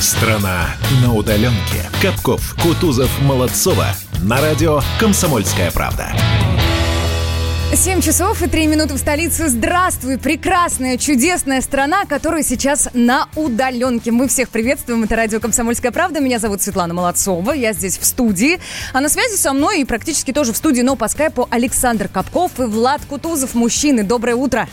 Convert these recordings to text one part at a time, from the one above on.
Страна на удаленке. Капков, Кутузов, Молодцова. На радио «Комсомольская правда». 7 часов и 3 минуты в столице. Здравствуй, прекрасная, чудесная страна, которая сейчас на удаленке. Мы всех приветствуем. Это радио «Комсомольская правда». Меня зовут Светлана Молодцова. Я здесь в студии. А на связи со мной и практически тоже в студии, но по скайпу Александр Капков и Влад Кутузов. Мужчины, доброе утро.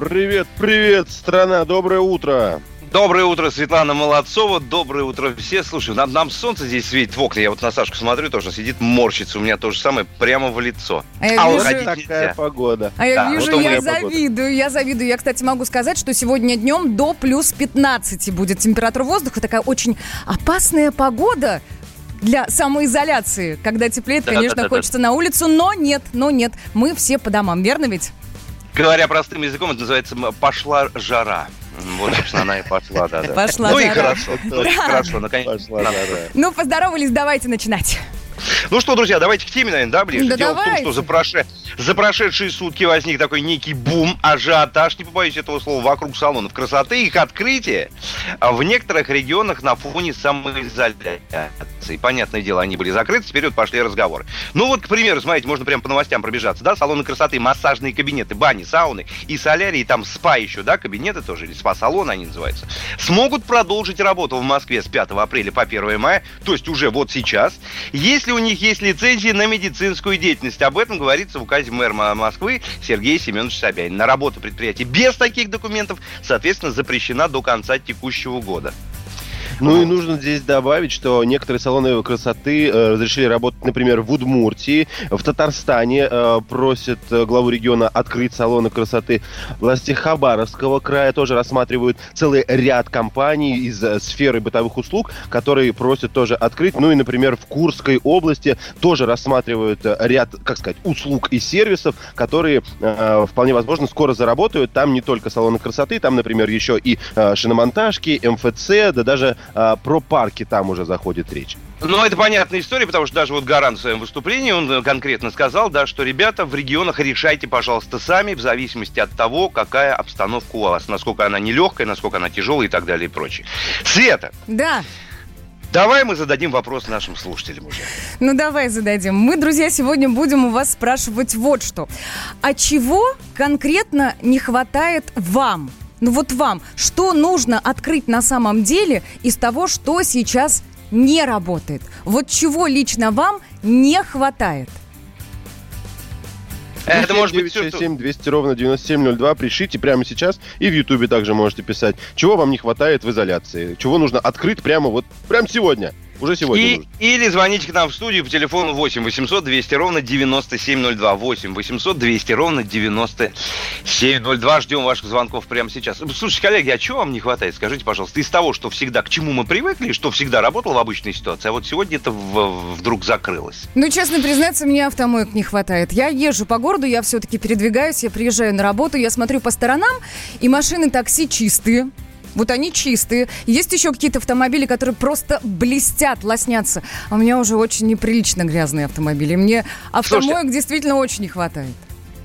Привет, привет, страна, доброе утро. Доброе утро, Светлана Молодцова. Доброе утро все. Слушай, нам, нам солнце здесь светит в окна. Я вот на Сашку смотрю, тоже сидит, морщится. У меня то же самое прямо в лицо. А я вижу- уходить Такая нельзя. погода. А я Да, вижу, вот я меня погода. завидую, я завидую. Я, кстати, могу сказать, что сегодня днем до плюс 15 будет температура воздуха. Такая очень опасная погода для самоизоляции. Когда теплеет, Да, конечно, да, да, хочется на улицу, но нет, но нет. Мы все по домам, верно ведь? Говоря простым языком, это называется «пошла жара». Вот, собственно, она и пошла, да, да. Пошла ну и хорошо, ну хорошо, наконец. Пошла жара. Ну, поздоровались, давайте начинать. Ну что, друзья, давайте к теме, наверное, да, ближе. Да Дело в давайте. том, что за, проше- за прошедшие сутки возник такой некий бум, ажиотаж, не побоюсь этого слова, вокруг салонов красоты. Их открытие в некоторых регионах на фоне самоизоляции. Понятное дело, они были закрыты, теперь вот пошли разговоры. Ну вот, к примеру, смотрите, можно прямо по новостям пробежаться, да, салоны красоты, массажные кабинеты, бани, сауны и солярии, там спа еще, да, кабинеты тоже, или спа-салоны они называются, смогут продолжить работу в Москве с 5 апреля по 1 мая, то есть уже вот сейчас, если у них есть лицензии на медицинскую деятельность. Об этом говорится в указе мэра Мо- Москвы Сергея Семеновича Собянина. На работу предприятий без таких документов, соответственно, запрещена до конца текущего года. Ну и нужно здесь добавить, что некоторые салоны красоты э, разрешили работать, например, в Удмуртии, в Татарстане э, просят э, главу региона открыть салоны красоты. Власти Хабаровского края тоже рассматривают целый ряд компаний из э, сферы бытовых услуг, которые просят тоже открыть. Ну и, например, в Курской области тоже рассматривают э, ряд, как сказать, услуг и сервисов, которые э, вполне возможно скоро заработают. Там не только салоны красоты, там, например, еще и э, шиномонтажки, МФЦ, да даже э, про парки там уже заходит речь. Ну, это понятная история, потому что даже вот Гарант в своем выступлении, он э, конкретно сказал, да, что, ребята, в регионах решайте, пожалуйста, сами, в зависимости от того, какая обстановка у вас, насколько она нелегкая, насколько она тяжелая и так далее и прочее. Света, Да, давай мы зададим вопрос нашим слушателям уже. ну давай зададим. Мы, друзья, сегодня будем у вас спрашивать вот что. А чего конкретно не хватает вам? Ну вот вам, что нужно открыть на самом деле из того, что сейчас не работает? Вот чего лично вам не хватает? Это может быть все, что... 7 200 ровно 9702. Пишите прямо сейчас. И в Ютубе также можете писать. Чего вам не хватает в изоляции? Чего нужно открыть прямо вот, прямо сегодня? Уже сегодня И, нужно. или звоните к нам в студию по телефону 8 800 200 ровно 9702. 8 800 200 ровно 9702. Ждем ваших звонков прямо сейчас. Слушайте, коллеги, а чего вам не хватает? Скажите, пожалуйста, из того, что всегда, к чему мы привыкли, что всегда работало в обычной ситуации, а вот сегодня это в- вдруг закрылось. Ну, честно признаться, мне автомоек не хватает. Я езжу по городу, я все-таки передвигаюсь, я приезжаю на работу, я смотрю по сторонам, и машины такси чистые. Вот они чистые. Есть еще какие-то автомобили, которые просто блестят, лоснятся. А у меня уже очень неприлично грязные автомобили. Мне автомоек действительно очень не хватает.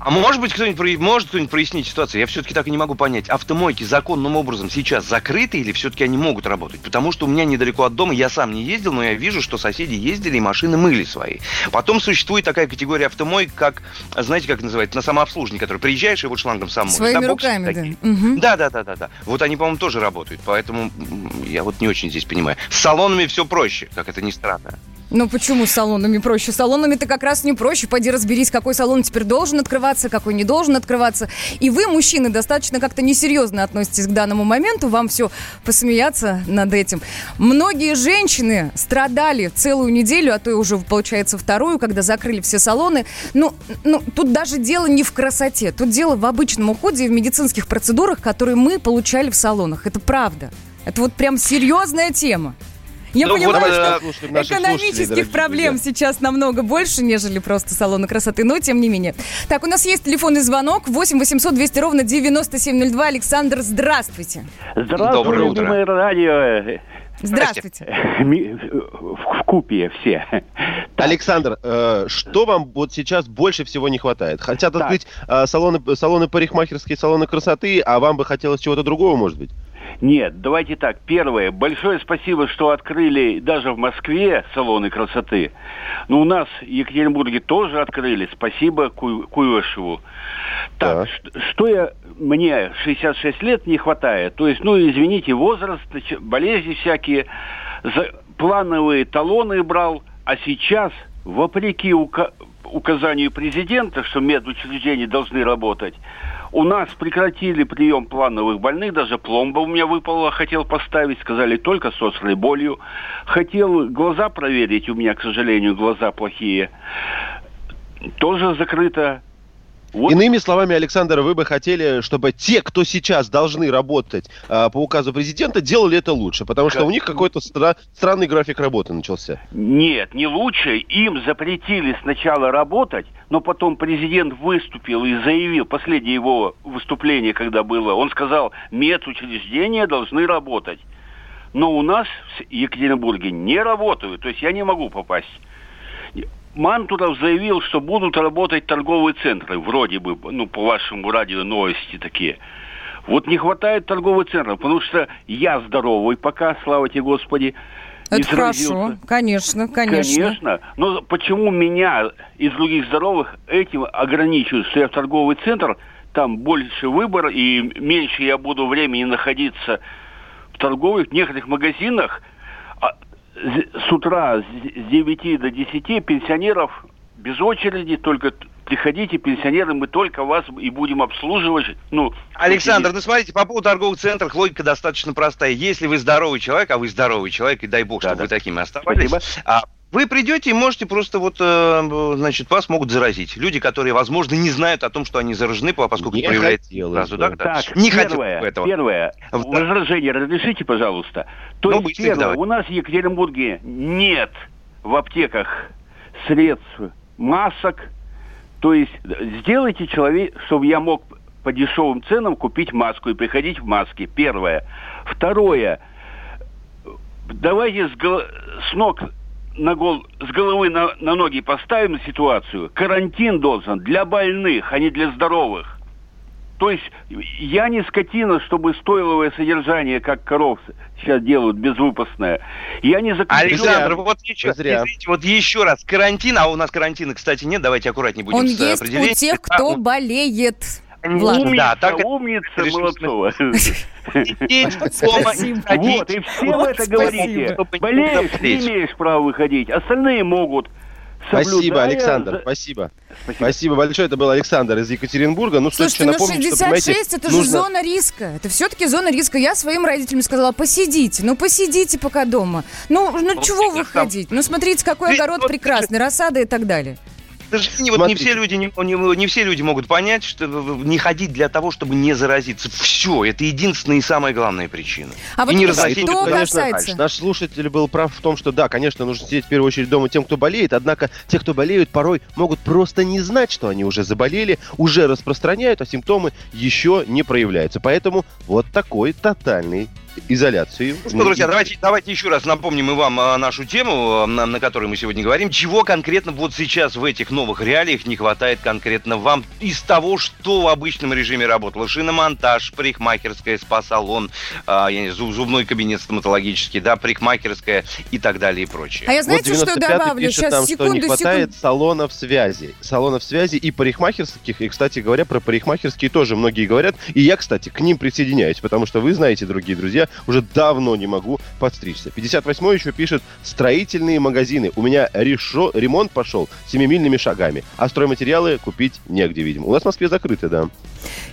А может быть, кто-нибудь может кто-нибудь прояснить ситуацию? Я все-таки так и не могу понять. Автомойки законным образом сейчас закрыты или все-таки они могут работать? Потому что у меня недалеко от дома, я сам не ездил, но я вижу, что соседи ездили и машины мыли свои. Потом существует такая категория автомоек, как, знаете, как называется, на самообслуживание, который приезжаешь и вот шлангом сам моешь. Своими боксы руками, такие. да. Да, да, да, да, да. Вот они, по-моему, тоже работают, поэтому я вот не очень здесь понимаю. С салонами все проще, как это ни странно. Ну почему с салонами проще? С салонами-то как раз не проще. Пойди разберись, какой салон теперь должен открываться, какой не должен открываться. И вы, мужчины, достаточно как-то несерьезно относитесь к данному моменту. Вам все посмеяться над этим. Многие женщины страдали целую неделю, а то и уже, получается, вторую, когда закрыли все салоны. Ну, ну, тут даже дело не в красоте. Тут дело в обычном уходе и в медицинских процедурах, которые мы получали в салонах. Это правда. Это вот прям серьезная тема. Я Ну, вот, понимаю, э, что Слушаем слушателей, экономических проблем друзья. сейчас намного больше, нежели просто салоны красоты, но тем не менее. Так, у нас есть телефонный звонок 8 800 200 ровно 9702. Александр, здравствуйте. Здравствуй, Доброе утро. любимое радио. Здравствуйте. Ми- В в купе все. Александр, э, что вам вот сейчас больше всего не хватает? Хотят Так. открыть э, салоны, салоны парикмахерские, салоны красоты, а вам бы хотелось чего-то другого, может быть? Нет, давайте так. Первое. Большое спасибо, что открыли даже в Москве салоны красоты. Но у нас в Екатеринбурге тоже открыли. Спасибо Ку- Куешеву. Так, ш- что я... Мне 66 лет не хватает. То есть, ну, извините, возраст, болезни всякие. За- плановые талоны брал. А сейчас, вопреки ука- указанию президента, что медучреждения должны работать, у нас прекратили прием плановых больных, даже пломба у меня выпала, хотел поставить, сказали только с острой болью. Хотел глаза проверить, у меня, к сожалению, глаза плохие. Тоже закрыто. Вот. Иными словами, Александр, вы бы хотели, чтобы те, кто сейчас должны работать а, по указу президента, делали это лучше, потому что у них какой-то стра- странный график работы начался. Нет, не лучше. Им запретили сначала работать, но потом президент выступил и заявил, последнее его выступление, когда было, он сказал, медучреждения должны работать. Но у нас в Екатеринбурге не работают, то есть я не могу попасть. Мантуров заявил, что будут работать торговые центры, вроде бы, ну, по вашему радио новости такие. Вот не хватает торговых центров, потому что я здоровый пока, слава тебе Господи. Это хорошо, конечно, конечно. Конечно. Но почему меня из других здоровых этим ограничивают, что я в торговый центр, там больше выбор и меньше я буду времени находиться в торговых, некоторых магазинах. С- утра с 9 до 10 пенсионеров без очереди, только приходите, пенсионеры, мы только вас и будем обслуживать. Ну, Александр, ну смотрите, по поводу торговых центров логика достаточно простая. Если вы здоровый человек, а вы здоровый человек, и дай бог, чтобы Да-да. вы такими оставались, Спасибо. а вы придете и можете просто вот, э, значит, вас могут заразить. Люди, которые, возможно, не знают о том, что они заражены, поскольку Не не проявляется сразу, да, да. Так, не первое, этого. первое, Да. возражение разрешите, пожалуйста. То Ну, есть, первое, давай. у нас в Екатеринбурге нет в аптеках средств масок. То есть сделайте человек, чтобы я мог по дешевым ценам купить маску и приходить в маске. Первое. Второе. Давайте с, с ног на гол, с головы на, на ноги поставим ситуацию. Карантин должен для больных, а не для здоровых. То есть я не скотина, чтобы стоиловое содержание, как коров сейчас делают, безвыпускное. Я не заключен... Александр, вот еще, Зря. извините, вот еще раз. Карантин, а у нас карантина, кстати, нет, давайте аккуратнее будем Он с есть определением. у тех, кто болеет. Влад. Умница, Да, так умница, Молодцова. сидеть дома и Спасибо. ходить. Вот, и все вы это говорите. Болеешь, не имеешь права выходить. Остальные могут. Спасибо, Александр, спасибо. Спасибо. Спасибо большое. Это был Александр из Екатеринбурга. Ну, Слушайте, еще ну напомнить, что, понимаете, 66 это же нужно- зона риска. Это все-таки зона риска. Я своим родителям сказала, посидите, ну посидите пока дома. Ну, ну чего выходить? Ну смотрите, какой огород прекрасный, рассада и так далее. Сожалению, вот не все люди не, не- не все люди могут понять, что не ходить для того, чтобы не заразиться. Все, это единственная и самая главная причина. А вот и не разносить конечно, касается... Наш слушатель был прав в том, что да, конечно, нужно сидеть в первую очередь дома тем, кто болеет, однако те, кто болеют, порой могут просто не знать, что они уже заболели, уже распространяют, а симптомы еще не проявляются. Поэтому вот такой тотальный изоляции. Ну что, друзья, давайте, давайте еще раз напомним и вам а, нашу тему, а, на, на которой мы сегодня говорим. Чего конкретно вот сейчас в этих новых реалиях не хватает конкретно вам из того, что в обычном режиме работало? Шиномонтаж, парикмахерская, спа-салон, зуб- зубной кабинет стоматологический, да, парикмахерская и так далее и прочее. А я знаете, вот что 95-й добавлю? пишет Сейчас, нам, что не секунду, хватает секунду. салонов связи. Салонов связи и парикмахерских. И, кстати говоря, про парикмахерские тоже многие говорят. И я, кстати, к ним присоединяюсь, потому что вы знаете, дорогие друзья, уже давно не могу подстричься. 58-й еще пишет строительные магазины. У меня решо... ремонт пошел семимильными шагами, а стройматериалы купить негде, видимо. У нас в Москве закрыты, да.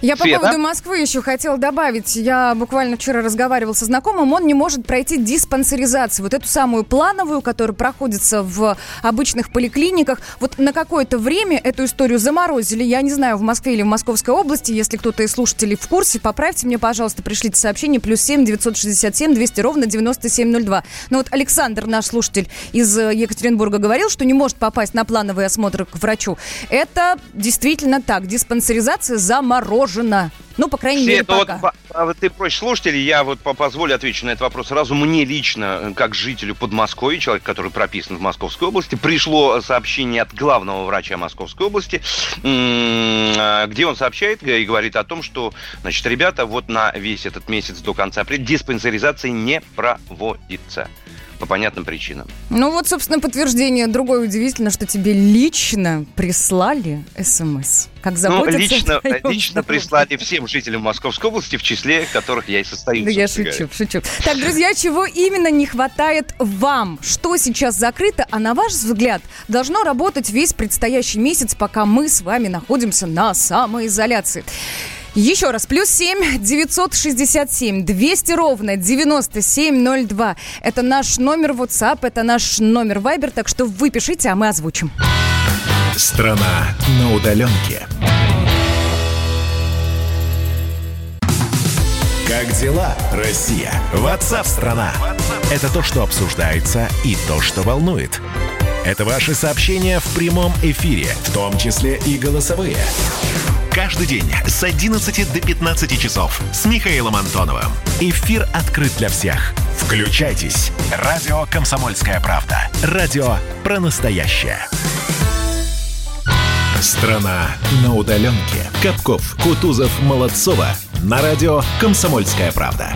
Я по Света? поводу Москвы еще хотела добавить. Я буквально вчера разговаривал со знакомым. Он не может пройти диспансеризацию. Вот эту самую плановую, которая проходится в обычных поликлиниках. Вот на какое-то время эту историю заморозили. Я не знаю, в Москве или в Московской области. Если кто-то из слушателей в курсе, поправьте мне, пожалуйста, пришлите сообщение. Плюс семь девятьсот шестьдесят семь двести ровно девяносто семь ноль два. Но вот Александр, наш слушатель из э, Екатеринбурга, говорил, что не может попасть на плановый осмотр к врачу. Это действительно так. Диспансеризация заморожена. Ну, по крайней Все, мере, ну, пока. Вот, а вот ты прочь слушателей, я вот по- позволю отвечу на этот вопрос сразу. Мне лично, э, как жителю Подмосковья, человек, который прописан в Московской области, пришло сообщение от главного врача Московской области, э, где он сообщает и говорит о том, что, значит, ребята, вот на весь этот месяц до конца апреля диспансеризация не проводится. По понятным причинам. Ну вот, собственно, подтверждение. Другое удивительно, что тебе лично прислали СМС. Как Ну, заботиться лично, о твоем лично здоровье. прислали всем жителям Московской области, в числе которых я и состою. Да я шучу, шучу. Так, друзья, чего именно не хватает вам? Что сейчас закрыто, а на ваш взгляд должно работать весь предстоящий месяц, пока мы с вами находимся на самоизоляции? Еще раз, плюс 7 967 200 ровно 9702. Это наш номер WhatsApp, это наш номер Viber, так что вы пишите, а мы озвучим. Страна на удаленке. Как дела, Россия? Ватсап-страна! Это то, что обсуждается и то, что волнует. Это ваши сообщения в прямом эфире, в том числе и голосовые. Каждый день с 11 до 15 часов с Михаилом Антоновым. Эфир открыт для всех. Включайтесь. Радио «Комсомольская правда». Радио про настоящее. Страна на удаленке. Капков, Кутузов, Молодцова. На радио «Комсомольская правда».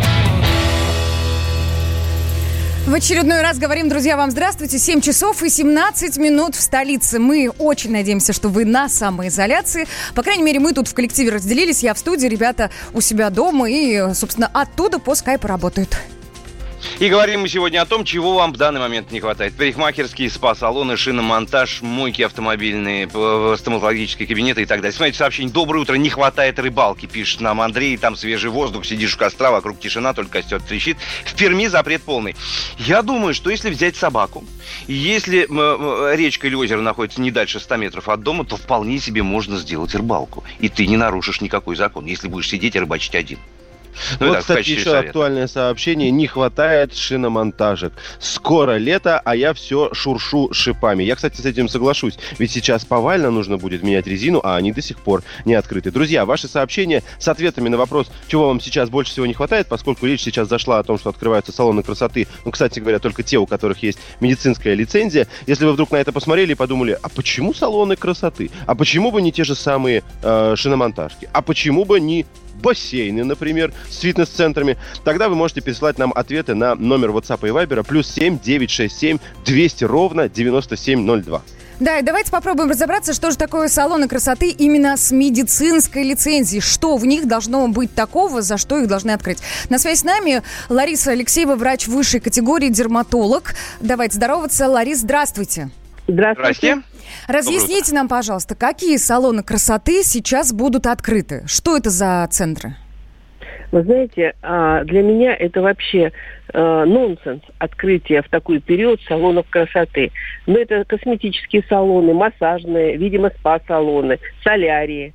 В очередной раз говорим, друзья, вам здравствуйте. 7 часов и 17 минут в столице. Мы очень надеемся, что вы на самоизоляции. По крайней мере, мы тут в коллективе разделились. Я в студии, ребята у себя дома и, собственно, оттуда по скайпу работают. И говорим мы сегодня о том, чего вам в данный момент не хватает. Парикмахерские, спа-салоны, шиномонтаж, мойки автомобильные, стоматологические кабинеты и так далее. Смотрите, сообщение «Доброе утро, не хватает рыбалки», пишет нам Андрей. Там свежий воздух, сидишь у костра, вокруг тишина, только костер трещит. В Перми запрет полный. Я думаю, что если взять собаку, если речка или озеро находится не дальше 100 метров от дома, то вполне себе можно сделать рыбалку. И ты не нарушишь никакой закон, если будешь сидеть и рыбачить один. Ну, вот, в кстати, еще совета. актуальное сообщение. Не хватает шиномонтажек. Скоро лето, а я все шуршу шипами. Я, кстати, с этим соглашусь. Ведь сейчас повально нужно будет менять резину, а они до сих пор не открыты. Друзья, ваши сообщения с ответами на вопрос, чего вам сейчас больше всего не хватает, поскольку речь сейчас зашла о том, что открываются салоны красоты, ну, кстати говоря, только те, у которых есть медицинская лицензия. Если вы вдруг на это посмотрели и подумали, а почему салоны красоты? А почему бы не те же самые э, шиномонтажки? А почему бы не бассейны, например, с фитнес-центрами, тогда вы можете присылать нам ответы на номер WhatsApp и Viber плюс 7 967 200 ровно 9702. Да, и давайте попробуем разобраться, что же такое салоны красоты именно с медицинской лицензией. Что в них должно быть такого, за что их должны открыть. На связи с нами Лариса Алексеева, врач высшей категории, дерматолог. Давайте здороваться. Ларис, здравствуйте. Здравствуйте. Здрасте. Разъясните нам, пожалуйста, какие салоны красоты сейчас будут открыты? Что это за центры? Вы знаете, а, для меня это вообще э, нонсенс открытие в такой период салонов красоты. Но это косметические салоны, массажные, видимо, спа-салоны, солярии.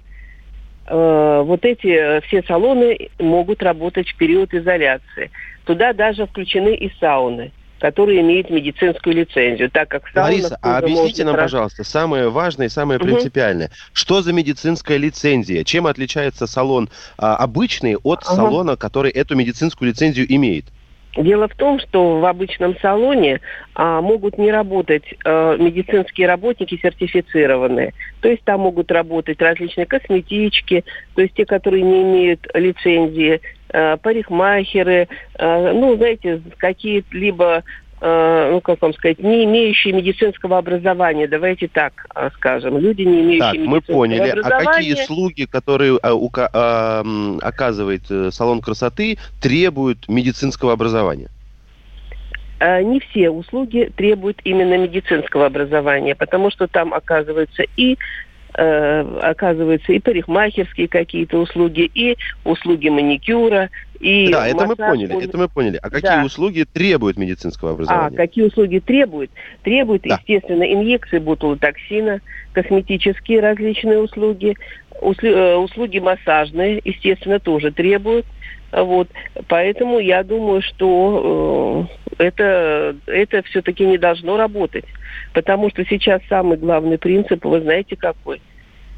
Э, Вот эти э, все салоны могут работать в период изоляции. Туда даже включены и сауны, которые имеют медицинскую лицензию, так как в саунах Лариса, а объясните нам, tra- пожалуйста, самое важное и самое принципиальное. Что за медицинская лицензия? Чем отличается салон а, обычный от Ага. салона, который эту медицинскую лицензию имеет? Дело в том, что в обычном салоне а, могут не работать а, медицинские работники сертифицированные. То есть там могут работать различные косметички, то есть те, которые не имеют лицензии, а, парикмахеры, а, ну, знаете, какие-либо а, ну, как вам сказать, не имеющие медицинского образования, давайте так а, скажем, люди, не имеющие Так, мы медицинского поняли. А какие услуги, которые а, ука- а, м, оказывает э, салон красоты, требуют медицинского образования? Э, не все услуги требуют именно медицинского образования, потому что там оказываются и э, оказываются и парикмахерские какие-то услуги, и услуги маникюра, и да, это мы поняли, это мы поняли. А какие Да. услуги требуют медицинского А, образования? какие услуги требуют? Требуют, Да. естественно, инъекции ботулотоксина, косметические различные услуги, услу- э, услуги массажные, естественно, тоже требуют. Вот. Поэтому я думаю, что э, это, это все-таки не должно работать. Потому что сейчас самый главный принцип, вы знаете какой?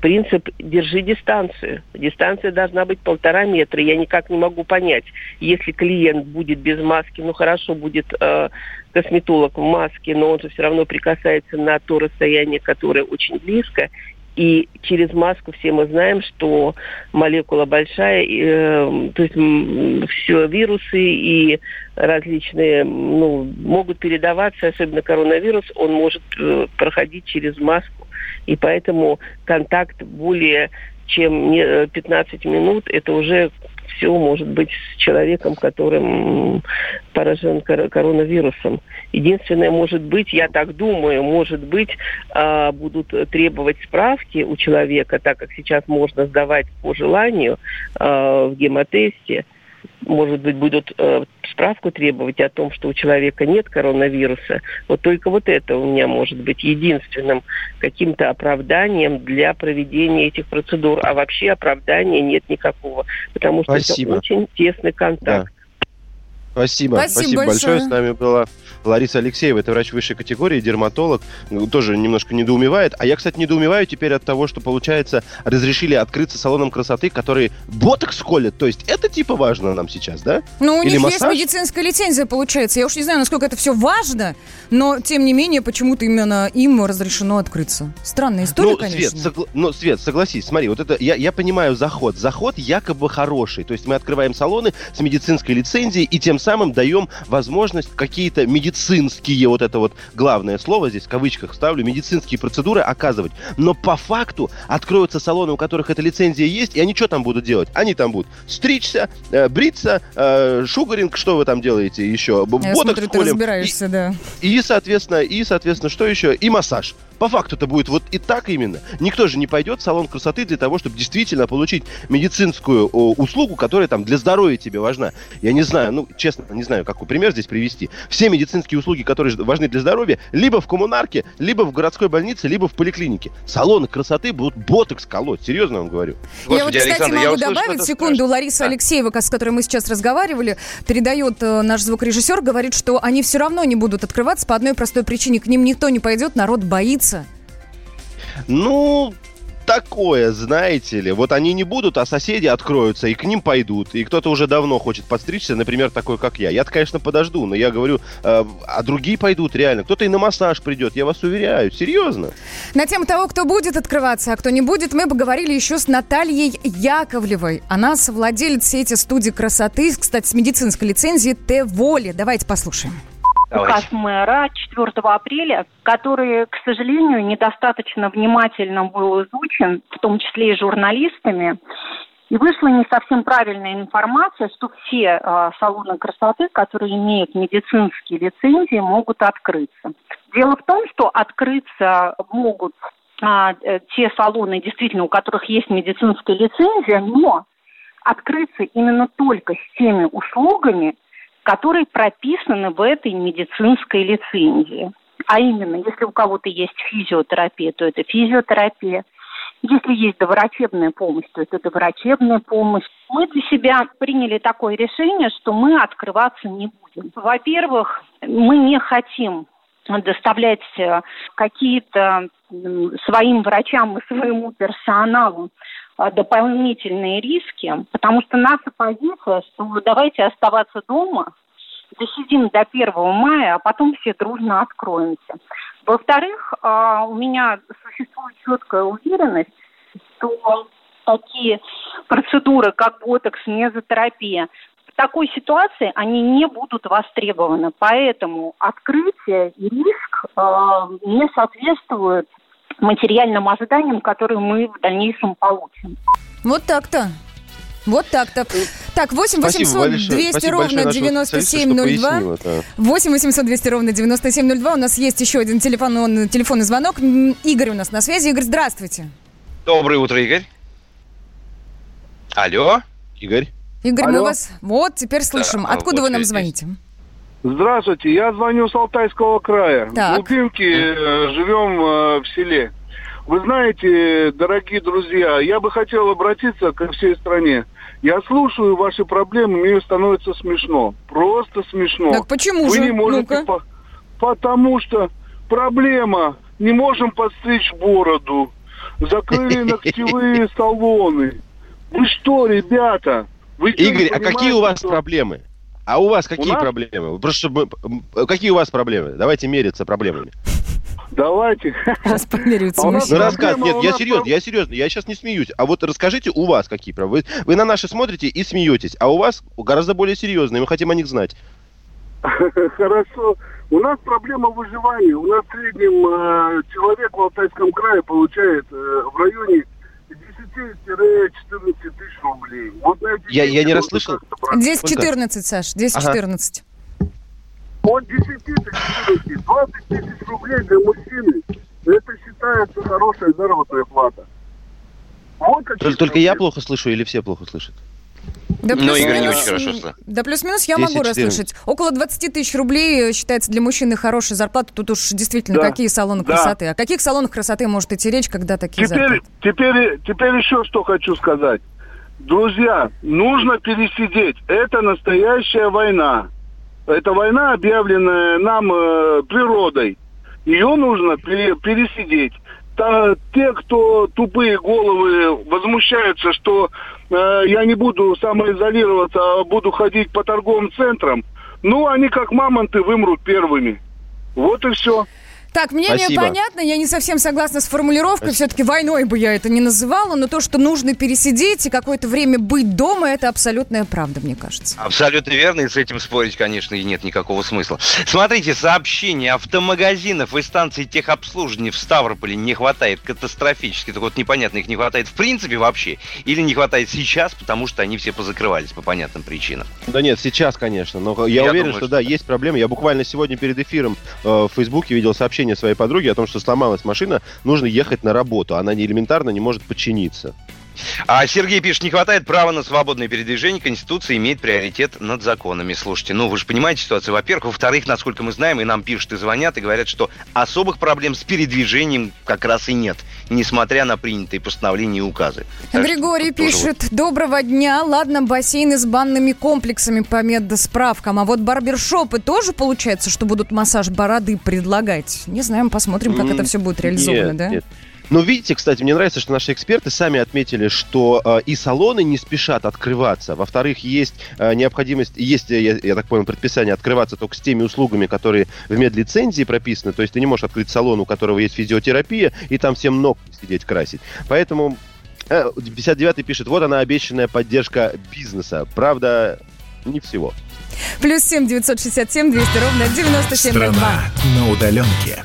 принцип «держи дистанцию». Дистанция должна быть полтора метра. Я никак не могу понять, если клиент будет без маски, ну хорошо, будет э, косметолог в маске, но он же все равно прикасается на то расстояние, которое очень близко, и через маску все мы знаем, что молекула большая, э, то есть все вирусы и различные ну, могут передаваться, особенно коронавирус, он может э, проходить через маску. И поэтому контакт более чем 15 э, минут, это уже все может быть с человеком, которым поражен коронавирусом. Единственное, может быть, я так думаю, может быть, а, будут требовать справки у человека, так как сейчас можно сдавать по желанию а, в гемотесте – может быть, будут э, справку требовать о том, что у человека нет коронавируса. Вот только вот это у меня может быть единственным каким-то оправданием для проведения этих процедур. А вообще оправдания нет никакого, потому что Спасибо. это очень тесный контакт. Да. Спасибо. Спасибо, Спасибо большое. большое. С нами была Лариса Алексеева, это врач высшей категории, дерматолог. Ну, тоже немножко недоумевает. А я, кстати, недоумеваю теперь от того, что, получается, разрешили открыться салоном красоты, которые ботокс колят. То есть это типа важно нам сейчас, да? Ну, у Или них массаж? есть медицинская лицензия, получается. Я уж не знаю, насколько это все важно, но, тем не менее, почему-то именно им разрешено открыться. Странная история, ну, конечно. Свет, согла- ну, Свет, согласись, смотри, вот это, я, я понимаю заход. Заход якобы хороший. То есть мы открываем салоны с медицинской лицензией и тем самым даем возможность какие-то медицинские, вот это вот главное слово здесь в кавычках ставлю, медицинские процедуры оказывать. Но по факту откроются салоны, у которых эта лицензия есть, и они что там будут делать? Они там будут стричься, э, бриться, э, шугаринг, что вы там делаете еще? Я Ботокс смотрю, ты разбираешься, и, да. И, соответственно, и, соответственно, что еще? И массаж. По факту это будет вот и так именно. Никто же не пойдет в салон красоты для того, чтобы действительно получить медицинскую о, услугу, которая там для здоровья тебе важна. Я не знаю, ну, честно, не знаю, какой пример здесь привести. Все медицинские услуги, которые важны для здоровья, либо в коммунарке, либо в городской больнице, либо в поликлинике. Салоны красоты будут ботокс колоть. Серьезно вам говорю. Господи, я вот, кстати, Александр, могу услышал, добавить секунду. Страшно. Лариса да. Алексеева, с которой мы сейчас разговаривали, передает э, наш звукорежиссер, говорит, что они все равно не будут открываться по одной простой причине. К ним никто не пойдет, народ боится. Ну, такое, знаете ли. Вот они не будут, а соседи откроются и к ним пойдут. И кто-то уже давно хочет подстричься, например, такой, как я. Я-то, конечно, подожду, но я говорю, э, а другие пойдут реально. Кто-то и на массаж придет, я вас уверяю. Серьезно. На тему того, кто будет открываться, а кто не будет, мы поговорили еще с Натальей Яковлевой. Она совладелец сети студии красоты, кстати, с медицинской лицензией Т-Воли. Давайте послушаем указ мэра 4 апреля, который, к сожалению, недостаточно внимательно был изучен, в том числе и журналистами. И вышла не совсем правильная информация, что все э, салоны красоты, которые имеют медицинские лицензии, могут открыться. Дело в том, что открыться могут а, э, те салоны, действительно, у которых есть медицинская лицензия, но открыться именно только с теми услугами, которые прописаны в этой медицинской лицензии. А именно, если у кого-то есть физиотерапия, то это физиотерапия. Если есть доврачебная помощь, то это доврачебная помощь. Мы для себя приняли такое решение, что мы открываться не будем. Во-первых, мы не хотим доставлять э, какие-то своим врачам и своему персоналу дополнительные риски, потому что наша позиция, что давайте оставаться дома, досидим до 1 мая, а потом все дружно откроемся. Во-вторых, а, у меня существует четкая уверенность, что такие процедуры, как ботокс, мезотерапия, в такой ситуации они не будут востребованы. Поэтому открытие и риск э, не соответствуют материальным ожиданиям, которые мы в дальнейшем получим. Вот так-то. Вот так-то. Так, 8 800 200 ровно 9702. 8 800 200 ровно 9702. У нас есть еще один телефон, телефонный звонок. Игорь у нас на связи. Игорь, здравствуйте. Доброе утро, Игорь. Алло, Игорь. Игорь, Алло. мы вас... Вот, теперь слышим. Да, Откуда вот вы нам звоните? Здравствуйте, я звоню с Алтайского края. Так. В Лупинке э, живем э, в селе. Вы знаете, дорогие друзья, я бы хотел обратиться ко всей стране. Я слушаю ваши проблемы, мне становится смешно. Просто смешно. Так почему Вы же? не можете... По... Потому что проблема. Не можем подстричь бороду. закрыли ногтевые салоны. Вы что, ребята? Вы Игорь, а какие у вас что... проблемы? А у вас какие у нас... проблемы? Просто чтобы... Какие у вас проблемы? Давайте мериться проблемами. Давайте. Сейчас померяются а Ну, рассказ, нет, я серьезно, я серьезно, я сейчас не смеюсь. А вот расскажите, у вас какие проблемы? Вы, вы на наши смотрите и смеетесь, а у вас гораздо более серьезные, мы хотим о них знать. Хорошо. У нас проблема выживания. У нас в среднем э, человек в Алтайском крае получает э, в районе 10-14 тысяч рублей. Вот я, я не расслышал. 10-14, Саш, 10-14. Ага. От 10 до 14, 20 тысяч рублей для мужчины, это считается хорошая заработная плата. Вот только, только я плохо слышу или все плохо слышат? Да Но ну, Игорь не очень хорошо слышит. Да плюс-минус я могу расслышать. Около 20 тысяч рублей считается для мужчины хорошая зарплата. Тут уж действительно да. какие салоны да. красоты. О каких салонах красоты может идти речь, когда такие теперь, зарплаты? Теперь, теперь еще что хочу сказать. Друзья, нужно пересидеть. Это настоящая война. Это война, объявленная нам э, природой. Ее нужно пересидеть та, те, кто тупые головы возмущаются, что э, я не буду самоизолироваться, а буду ходить по торговым центрам, ну, они как мамонты вымрут первыми. Вот и все. Так, мнение Спасибо. понятно, я не совсем согласна с формулировкой, все-таки войной бы я это не называла, но то, что нужно пересидеть и какое-то время быть дома, это абсолютная правда, мне кажется. Абсолютно верно, и с этим спорить, конечно, и нет никакого смысла. Смотрите, сообщение автомагазинов и станций техобслуживания в Ставрополе не хватает катастрофически, так вот непонятно, их не хватает в принципе вообще, или не хватает сейчас, потому что они все позакрывались по понятным причинам. Да нет, сейчас, конечно, но я, я уверен, думаю, что, что да, есть проблемы. Я буквально сегодня перед эфиром э, в Фейсбуке видел сообщение сообщение своей подруги о том, что сломалась машина, нужно ехать на работу. Она не элементарно не может подчиниться. А Сергей пишет, не хватает права на свободное передвижение, Конституция имеет приоритет над законами. Слушайте, ну вы же понимаете ситуацию, во-первых. Во-вторых, насколько мы знаем, и нам пишут и звонят, и говорят, что особых проблем с передвижением как раз и нет, несмотря на принятые постановления и указы. Так Григорий пишет, вот... доброго дня, ладно, бассейны с банными комплексами по медосправкам, а вот барбершопы тоже получается, что будут массаж бороды предлагать? Не знаем, посмотрим, как mm, это все будет реализовано, нет, да? Нет. Но видите, кстати, мне нравится, что наши эксперты сами отметили, что э, и салоны не спешат открываться. Во-вторых, есть э, необходимость, есть, я, я так понял, предписание открываться только с теми услугами, которые в медлицензии прописаны. То есть ты не можешь открыть салон, у которого есть физиотерапия, и там всем ног сидеть красить. Поэтому 59-й э, пишет, вот она обещанная поддержка бизнеса. Правда, не всего. Плюс семь девятьсот шестьдесят семь двести ровно девяносто семь Страна на удаленке.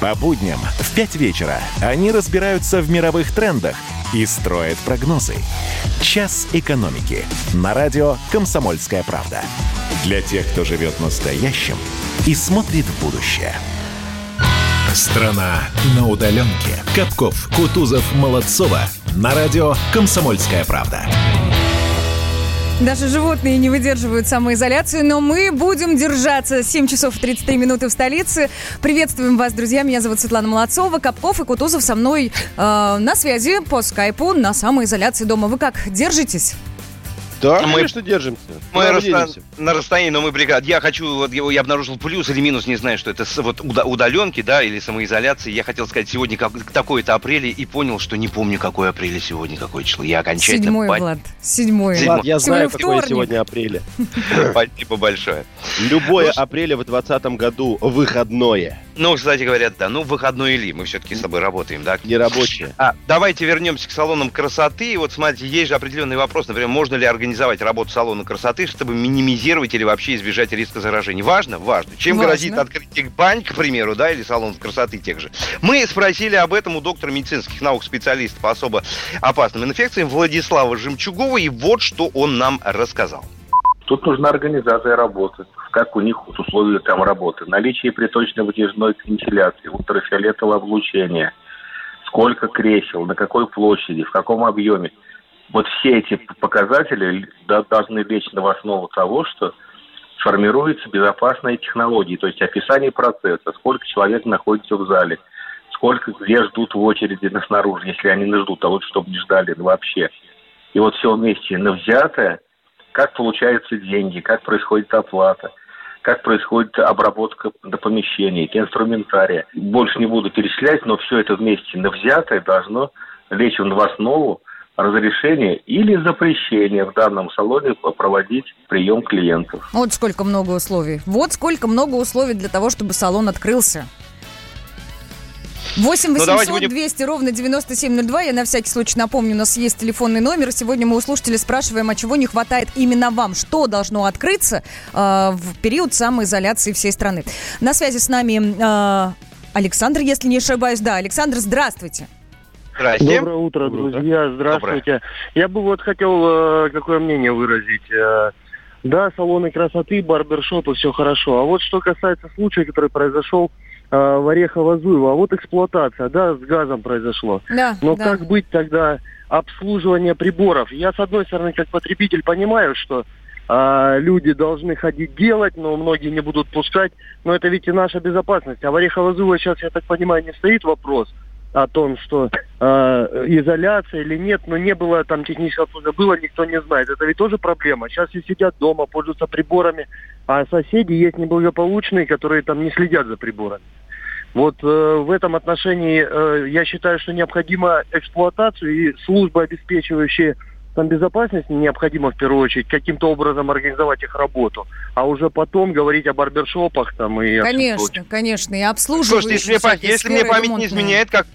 По будням в 5 вечера они разбираются в мировых трендах и строят прогнозы. «Час экономики» на радио «Комсомольская правда». Для тех, кто живет настоящим и смотрит в будущее. Страна на удаленке. Капков, Кутузов, Молодцова. На радио «Комсомольская правда». Даже животные не выдерживают самоизоляцию, но мы будем держаться. 7 часов 33 минуты в столице. Приветствуем вас, друзья. Меня зовут Светлана Молодцова. Капков и Кутузов со мной э, на связи по скайпу на самоизоляции дома. Вы как, держитесь? Да, мы, конечно, держимся. Мы расста... на расстоянии, но мы бригад. Я хочу, вот я обнаружил плюс или минус, не знаю, что это вот удаленки, да, или самоизоляции. Я хотел сказать, сегодня как, такой-то апреля и понял, что не помню, какое апреля сегодня, какое число. Я окончательно... Седьмой, пон... Влад, седьмой. Влад, я знаю, какое сегодня апреля. Спасибо большое. Любое апреля в 2020 году выходное. Ну, кстати говоря, да. Ну, выходной или мы все-таки с тобой работаем, да? Не рабочие. А, давайте вернемся к салонам красоты. Вот смотрите, есть же определенный вопрос. Например, можно ли организовать работу салона красоты, чтобы минимизировать или вообще избежать риска заражения? Важно? Важно. Чем Важно. грозит открытие бань, к примеру, да, или салонов красоты тех же? Мы спросили об этом у доктора медицинских наук, специалиста по особо опасным инфекциям Владислава Жемчугова, и вот что он нам рассказал. Тут нужна организация работы как у них условия там работы. Наличие приточной вытяжной вентиляции, ультрафиолетового облучения, сколько кресел, на какой площади, в каком объеме. Вот все эти показатели должны лечь на основу того, что формируются безопасные технологии, то есть описание процесса, сколько человек находится в зале, сколько где ждут в очереди на снаружи, если они не ждут, а лучше, чтобы не ждали вообще. И вот все вместе на взятое, как получаются деньги, как происходит оплата, как происходит обработка до помещений, инструментария. Больше не буду перечислять, но все это вместе на взятое должно лечь в основу разрешение или запрещение в данном салоне проводить прием клиентов. Вот сколько много условий. Вот сколько много условий для того, чтобы салон открылся. 8 800 ну, будем... 200 ровно 9702. Я на всякий случай напомню, у нас есть телефонный номер. Сегодня мы у слушателей спрашиваем, а чего не хватает именно вам? Что должно открыться э, в период самоизоляции всей страны? На связи с нами э, Александр, если не ошибаюсь. Да, Александр, здравствуйте. Здрасте. Доброе утро, друзья. Здравствуйте. Доброе. Я бы вот хотел э, какое мнение выразить. Э, да, салоны красоты, барбершопы, все хорошо. А вот что касается случая, который произошел э, в Орехово-Зуево, а вот эксплуатация, да, с газом произошло. Да, Но да. как быть тогда обслуживание приборов? Я, с одной стороны, как потребитель понимаю, что э, люди должны ходить делать, но многие не будут пускать. Но это ведь и наша безопасность. А в Орехово-Зуево сейчас, я так понимаю, не стоит вопрос – о том, что э, изоляция или нет, но не было там технического обслуживания, было, никто не знает. Это ведь тоже проблема. Сейчас все сидят дома, пользуются приборами, а соседи есть неблагополучные, которые там не следят за приборами. Вот э, в этом отношении э, я считаю, что необходима эксплуатацию и службы, обеспечивающие там безопасность необходимо в первую очередь каким-то образом организовать их работу, а уже потом говорить о барбершопах там и Конечно, конечно, и обслуживать. Слушайте, если, мне, если мне память ремонтные. не изменяет, как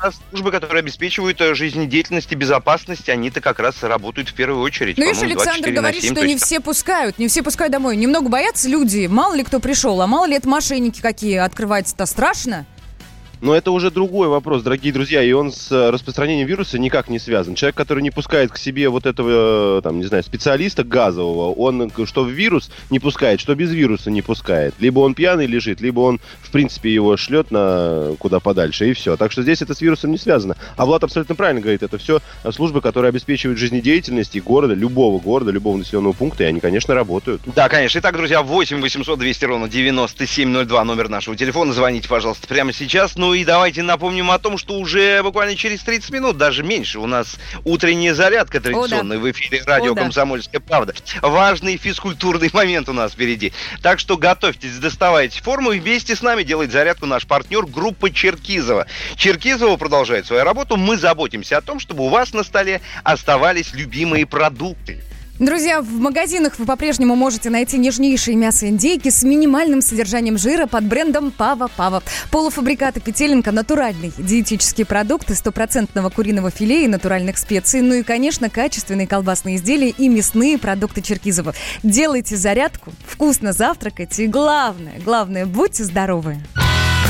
раз службы, которые обеспечивают э, жизнедеятельность и безопасность, они-то как раз работают в первую очередь. Ну, видишь, Александр говорит, 7, что не все пускают, не все пускают домой. Немного боятся люди, мало ли кто пришел, а мало ли это мошенники какие, открывается-то страшно. Но это уже другой вопрос, дорогие друзья, и он с э, распространением вируса никак не связан. Человек, который не пускает к себе вот этого, э, там, не знаю, специалиста газового, он что в вирус не пускает, что без вируса не пускает. Либо он пьяный лежит, либо он, в принципе, его шлет на куда подальше, и все. Так что здесь это с вирусом не связано. А Влад абсолютно правильно говорит, это все службы, которые обеспечивают жизнедеятельность и города, любого города, любого населенного пункта, и они, конечно, работают. Да, конечно. Итак, друзья, 8 800 200 ровно 9702 номер нашего телефона. Звоните, пожалуйста, прямо сейчас. Ну и давайте напомним о том, что уже буквально через 30 минут, даже меньше, у нас утренняя зарядка традиционная в эфире радио «Комсомольская правда». Важный физкультурный момент у нас впереди. Так что готовьтесь, доставайте форму и вместе с нами делает зарядку наш партнер группа Черкизова. Черкизова продолжает свою работу. Мы заботимся о том, чтобы у вас на столе оставались любимые продукты. Друзья, в магазинах вы по-прежнему можете найти нежнейшие мясо индейки с минимальным содержанием жира под брендом Пава Пава. Полуфабрикаты Петеленко, натуральный диетические продукты, стопроцентного куриного филе и натуральных специй, ну и, конечно, качественные колбасные изделия и мясные продукты Черкизова. Делайте зарядку, вкусно завтракайте и главное, главное, будьте здоровы.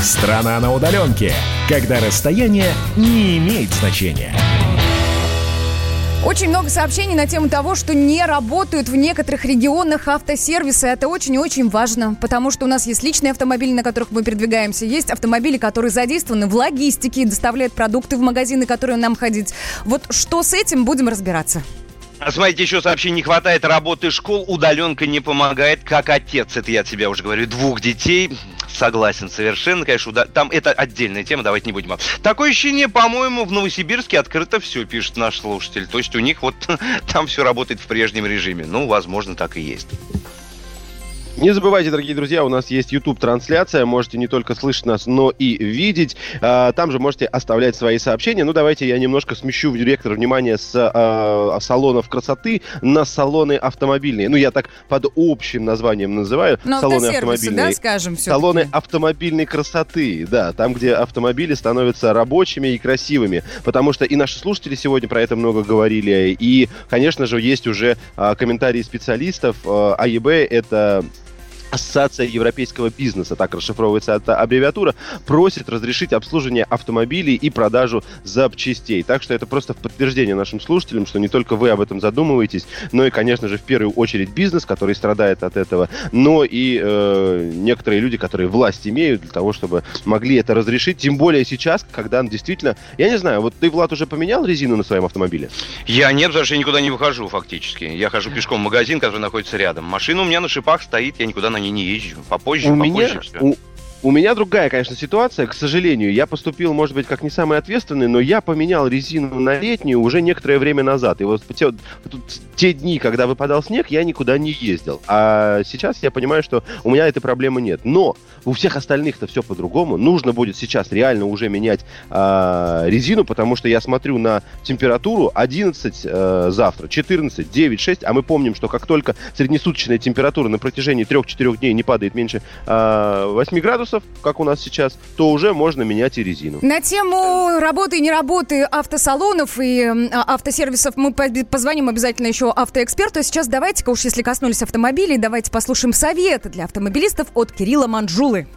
Страна на удаленке, когда расстояние не имеет значения. Очень много сообщений на тему того, что не работают в некоторых регионах автосервисы. Это очень и очень важно, потому что у нас есть личные автомобили, на которых мы передвигаемся, есть автомобили, которые задействованы в логистике и доставляют продукты в магазины, которые нам ходить. Вот что с этим, будем разбираться. А смотрите, еще сообщение, не хватает работы школ, удаленка не помогает, как отец, это я тебе уже говорю, двух детей, согласен совершенно, конечно, уда... там это отдельная тема, давайте не будем. Такое ощущение, по-моему, в Новосибирске открыто все, пишет наш слушатель, то есть у них вот там все работает в прежнем режиме, ну, возможно, так и есть. Не забывайте, дорогие друзья, у нас есть YouTube-трансляция. Можете не только слышать нас, но и видеть. А, там же можете оставлять свои сообщения. Ну, давайте я немножко смещу в директор внимание с а, салонов красоты на салоны автомобильные. Ну, я так под общим названием называю. Но салоны автомобильные. да, скажем, Салоны автомобильной красоты, да. Там, где автомобили становятся рабочими и красивыми. Потому что и наши слушатели сегодня про это много говорили. И, конечно же, есть уже а, комментарии специалистов. АЕБ — это Ассоциация европейского бизнеса, так расшифровывается эта аббревиатура, просит разрешить обслуживание автомобилей и продажу запчастей. Так что это просто в подтверждение нашим слушателям, что не только вы об этом задумываетесь, но и, конечно же, в первую очередь бизнес, который страдает от этого, но и э, некоторые люди, которые власть имеют для того, чтобы могли это разрешить. Тем более сейчас, когда действительно... Я не знаю, вот ты, Влад, уже поменял резину на своем автомобиле? Я нет, потому что я никуда не выхожу фактически. Я хожу пешком в магазин, который находится рядом. Машина у меня на шипах стоит, я никуда на ней не езжу. Попозже, у попозже меня, все. У, у меня другая, конечно, ситуация, к сожалению. Я поступил, может быть, как не самый ответственный, но я поменял резину на летнюю уже некоторое время назад. И вот те, те дни, когда выпадал снег, я никуда не ездил. А сейчас я понимаю, что у меня этой проблемы нет. Но у всех остальных-то все по-другому. Нужно будет сейчас реально уже менять э, резину, потому что я смотрю на температуру 11 э, завтра, 14, 9, 6, а мы помним, что как только среднесуточная температура на протяжении 3-4 дней не падает меньше э, 8 градусов, градусов, как у нас сейчас, то уже можно менять и резину. На тему работы и не работы автосалонов и а, автосервисов мы позвоним обязательно еще автоэксперту. А сейчас давайте-ка уж, если коснулись автомобилей, давайте послушаем советы для автомобилистов от Кирилла Манжулы.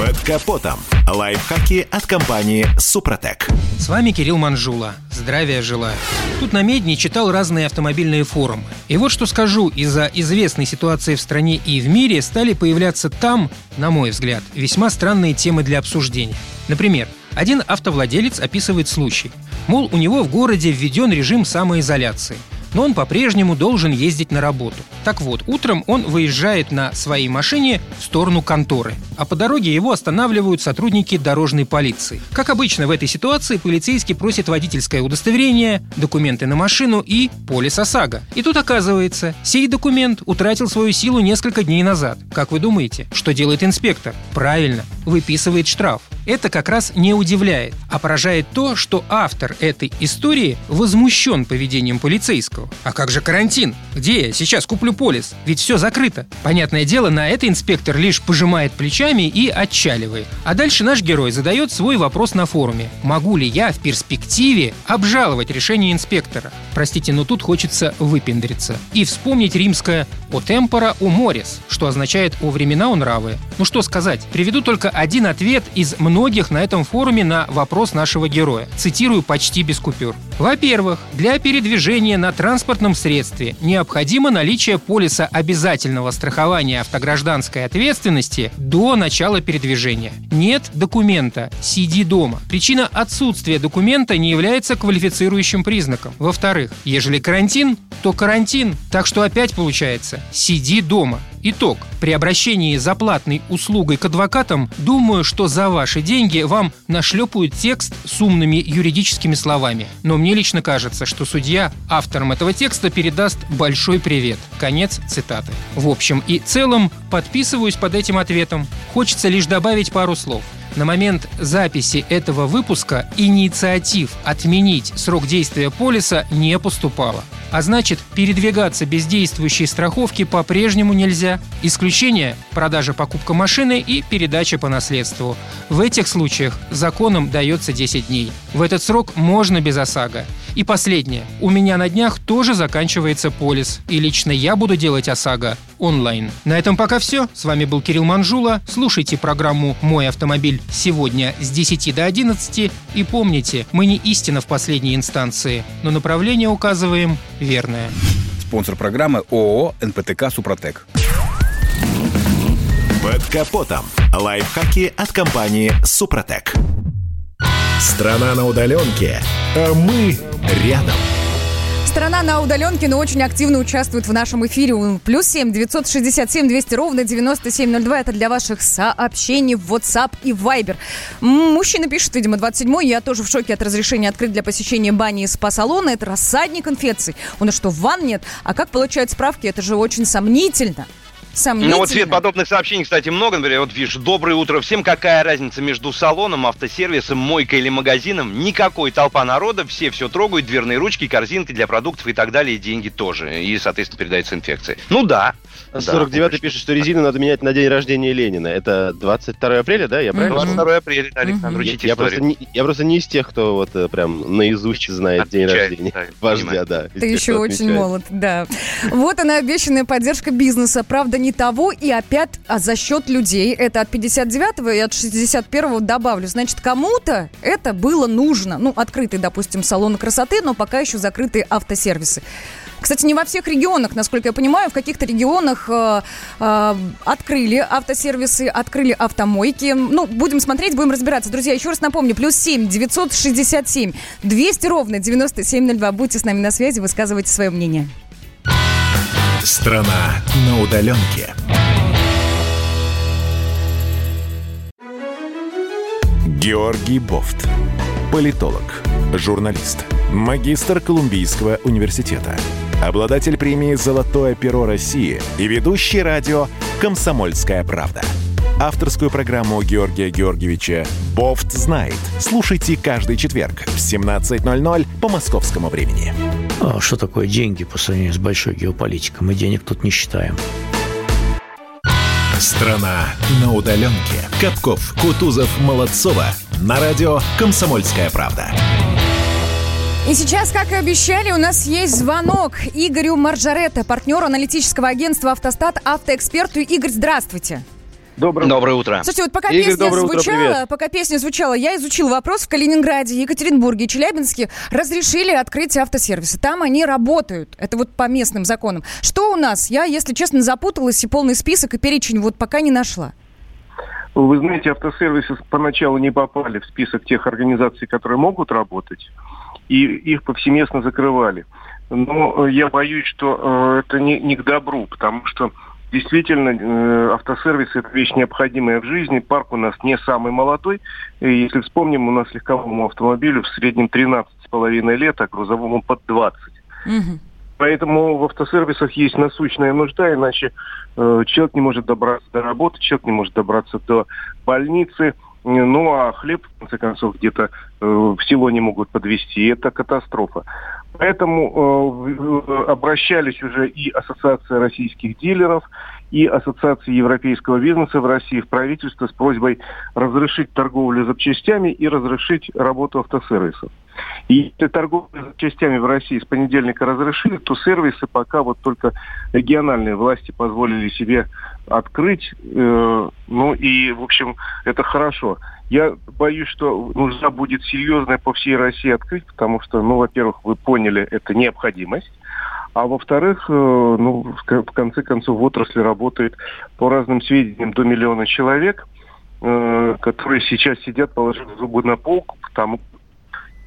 Под капотом. Лайфхаки от компании «Супротек». С вами Кирилл Манжула. Здравия желаю. Тут на Медне читал разные автомобильные форумы. И вот что скажу, из-за известной ситуации в стране и в мире стали появляться там, на мой взгляд, весьма странные темы для обсуждения. Например, один автовладелец описывает случай. Мол, у него в городе введен режим самоизоляции – но он по-прежнему должен ездить на работу. Так вот, утром он выезжает на своей машине в сторону конторы, а по дороге его останавливают сотрудники дорожной полиции. Как обычно в этой ситуации, полицейский просит водительское удостоверение, документы на машину и полис ОСАГО. И тут оказывается, сей документ утратил свою силу несколько дней назад. Как вы думаете, что делает инспектор? Правильно, выписывает штраф. Это как раз не удивляет, а поражает то, что автор этой истории возмущен поведением полицейского. А как же карантин? Где я сейчас куплю полис? Ведь все закрыто. Понятное дело, на это инспектор лишь пожимает плечами и отчаливает. А дальше наш герой задает свой вопрос на форуме. Могу ли я в перспективе обжаловать решение инспектора? Простите, но тут хочется выпендриться. И вспомнить римское «о темпора у морис», что означает «о времена у нравы». Ну что сказать, приведу только один ответ из многих на этом форуме на вопрос нашего героя. Цитирую почти без купюр. Во-первых, для передвижения на транспортном средстве необходимо наличие полиса обязательного страхования автогражданской ответственности до начала передвижения. Нет документа, сиди дома. Причина отсутствия документа не является квалифицирующим признаком. Во-вторых, ежели карантин, то карантин. Так что опять получается, сиди дома. Итог. При обращении за платной услугой к адвокатам, думаю, что за ваши деньги вам нашлепают текст с умными юридическими словами. Но мне лично кажется, что судья авторам этого текста передаст большой привет. Конец цитаты. В общем и целом, подписываюсь под этим ответом. Хочется лишь добавить пару слов. На момент записи этого выпуска инициатив отменить срок действия полиса не поступало. А значит, передвигаться без действующей страховки по-прежнему нельзя. Исключение – продажа покупка машины и передача по наследству. В этих случаях законом дается 10 дней. В этот срок можно без ОСАГО. И последнее. У меня на днях тоже заканчивается полис. И лично я буду делать ОСАГО онлайн. На этом пока все. С вами был Кирилл Манжула. Слушайте программу «Мой автомобиль» сегодня с 10 до 11. И помните, мы не истина в последней инстанции, но направление указываем верное. Спонсор программы ООО «НПТК Супротек». Под капотом. Лайфхаки от компании «Супротек». Страна на удаленке, а мы рядом. Страна на удаленке, но очень активно участвует в нашем эфире. Плюс семь девятьсот шестьдесят семь двести ровно девяносто семь ноль два. Это для ваших сообщений в WhatsApp и Viber. Мужчина пишет, видимо, 27-й. Я тоже в шоке от разрешения открыть для посещения бани и спа-салона. Это рассадник инфекций. У нас что, ванн нет? А как получают справки? Это же очень сомнительно сомнительно. Ну вот, Свет, подобных сообщений, кстати, много. Например, вот видишь, доброе утро всем. Какая разница между салоном, автосервисом, мойкой или магазином? Никакой толпа народа, все все трогают, дверные ручки, корзинки для продуктов и так далее, и деньги тоже. И, соответственно, передается инфекция. Ну да, 49-й пишет, что резину надо менять на день рождения Ленина. Это 22 апреля, да? Я правильно? 22 апреля, да, Александр, учите я просто, не, я просто не из тех, кто вот э, прям наизусть знает день рождения да, вождя, да. Ты еще очень молод, да. Вот она, обещанная поддержка бизнеса. Правда, не того и опять а за счет людей. Это от 59-го и от 61-го добавлю. Значит, кому-то это было нужно. Ну, открытые, допустим, салоны красоты, но пока еще закрытые автосервисы. Кстати, не во всех регионах, насколько я понимаю, в каких-то регионах э, э, открыли автосервисы, открыли автомойки. Ну, будем смотреть, будем разбираться. Друзья, еще раз напомню, плюс 7 967 200 ровно 9702. Будьте с нами на связи, высказывайте свое мнение. Страна на удаленке. Георгий Бофт. Политолог, журналист, магистр Колумбийского университета – обладатель премии «Золотое перо России» и ведущий радио «Комсомольская правда». Авторскую программу Георгия Георгиевича «Бофт знает». Слушайте каждый четверг в 17.00 по московскому времени. А что такое деньги по сравнению с большой геополитикой? Мы денег тут не считаем. Страна на удаленке. Капков, Кутузов, Молодцова. На радио «Комсомольская правда». И сейчас, как и обещали, у нас есть звонок Игорю Маржаретто, партнеру аналитического агентства «Автостат», автоэксперту. Игорь, здравствуйте. Доброе, доброе утро. Слушайте, вот пока Игорь, песня звучала, утро, пока песня звучала, я изучил вопрос в Калининграде, Екатеринбурге, Челябинске разрешили открыть автосервисы. Там они работают. Это вот по местным законам. Что у нас? Я, если честно, запуталась и полный список и перечень вот пока не нашла. Вы знаете, автосервисы поначалу не попали в список тех организаций, которые могут работать и их повсеместно закрывали. Но э, я боюсь, что э, это не, не к добру, потому что действительно э, автосервис это вещь необходимая в жизни. Парк у нас не самый молодой. И если вспомним, у нас легковому автомобилю в среднем 13,5 лет, а грузовому под 20. Угу. Поэтому в автосервисах есть насущная нужда, иначе э, человек не может добраться до работы, человек не может добраться до больницы, ну а хлеб, в конце концов, где-то э, в село не могут подвести. Это катастрофа. Поэтому э, обращались уже и Ассоциация российских дилеров, и Ассоциация европейского бизнеса в России в правительство с просьбой разрешить торговлю запчастями и разрешить работу автосервисов. И если торговлю запчастями в России с понедельника разрешили, то сервисы пока вот только региональные власти позволили себе открыть. Э, ну и, в общем, это хорошо. Я боюсь, что нужна будет серьезная по всей России открыть, потому что, ну, во-первых, вы поняли, это необходимость. А во-вторых, э, ну, в конце концов, в отрасли работает по разным сведениям до миллиона человек, э, которые сейчас сидят, положив зубы на полку, потому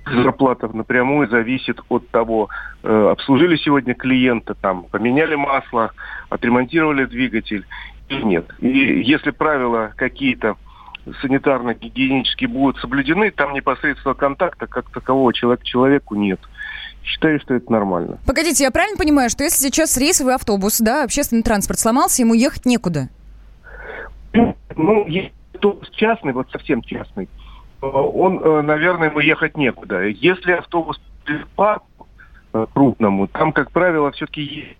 зарплата напрямую зависит от того, э, обслужили сегодня клиента, там, поменяли масло, отремонтировали двигатель или нет. И если правила какие-то санитарно-гигиенические будут соблюдены, там непосредственно контакта как такового человека человеку нет. Считаю, что это нормально. Погодите, я правильно понимаю, что если сейчас рейсовый автобус, да, общественный транспорт сломался, ему ехать некуда? Ну, есть автобус частный, вот совсем частный, он, э, наверное, ему ехать некуда. Если автобус по э, крупному, там, как правило, все-таки есть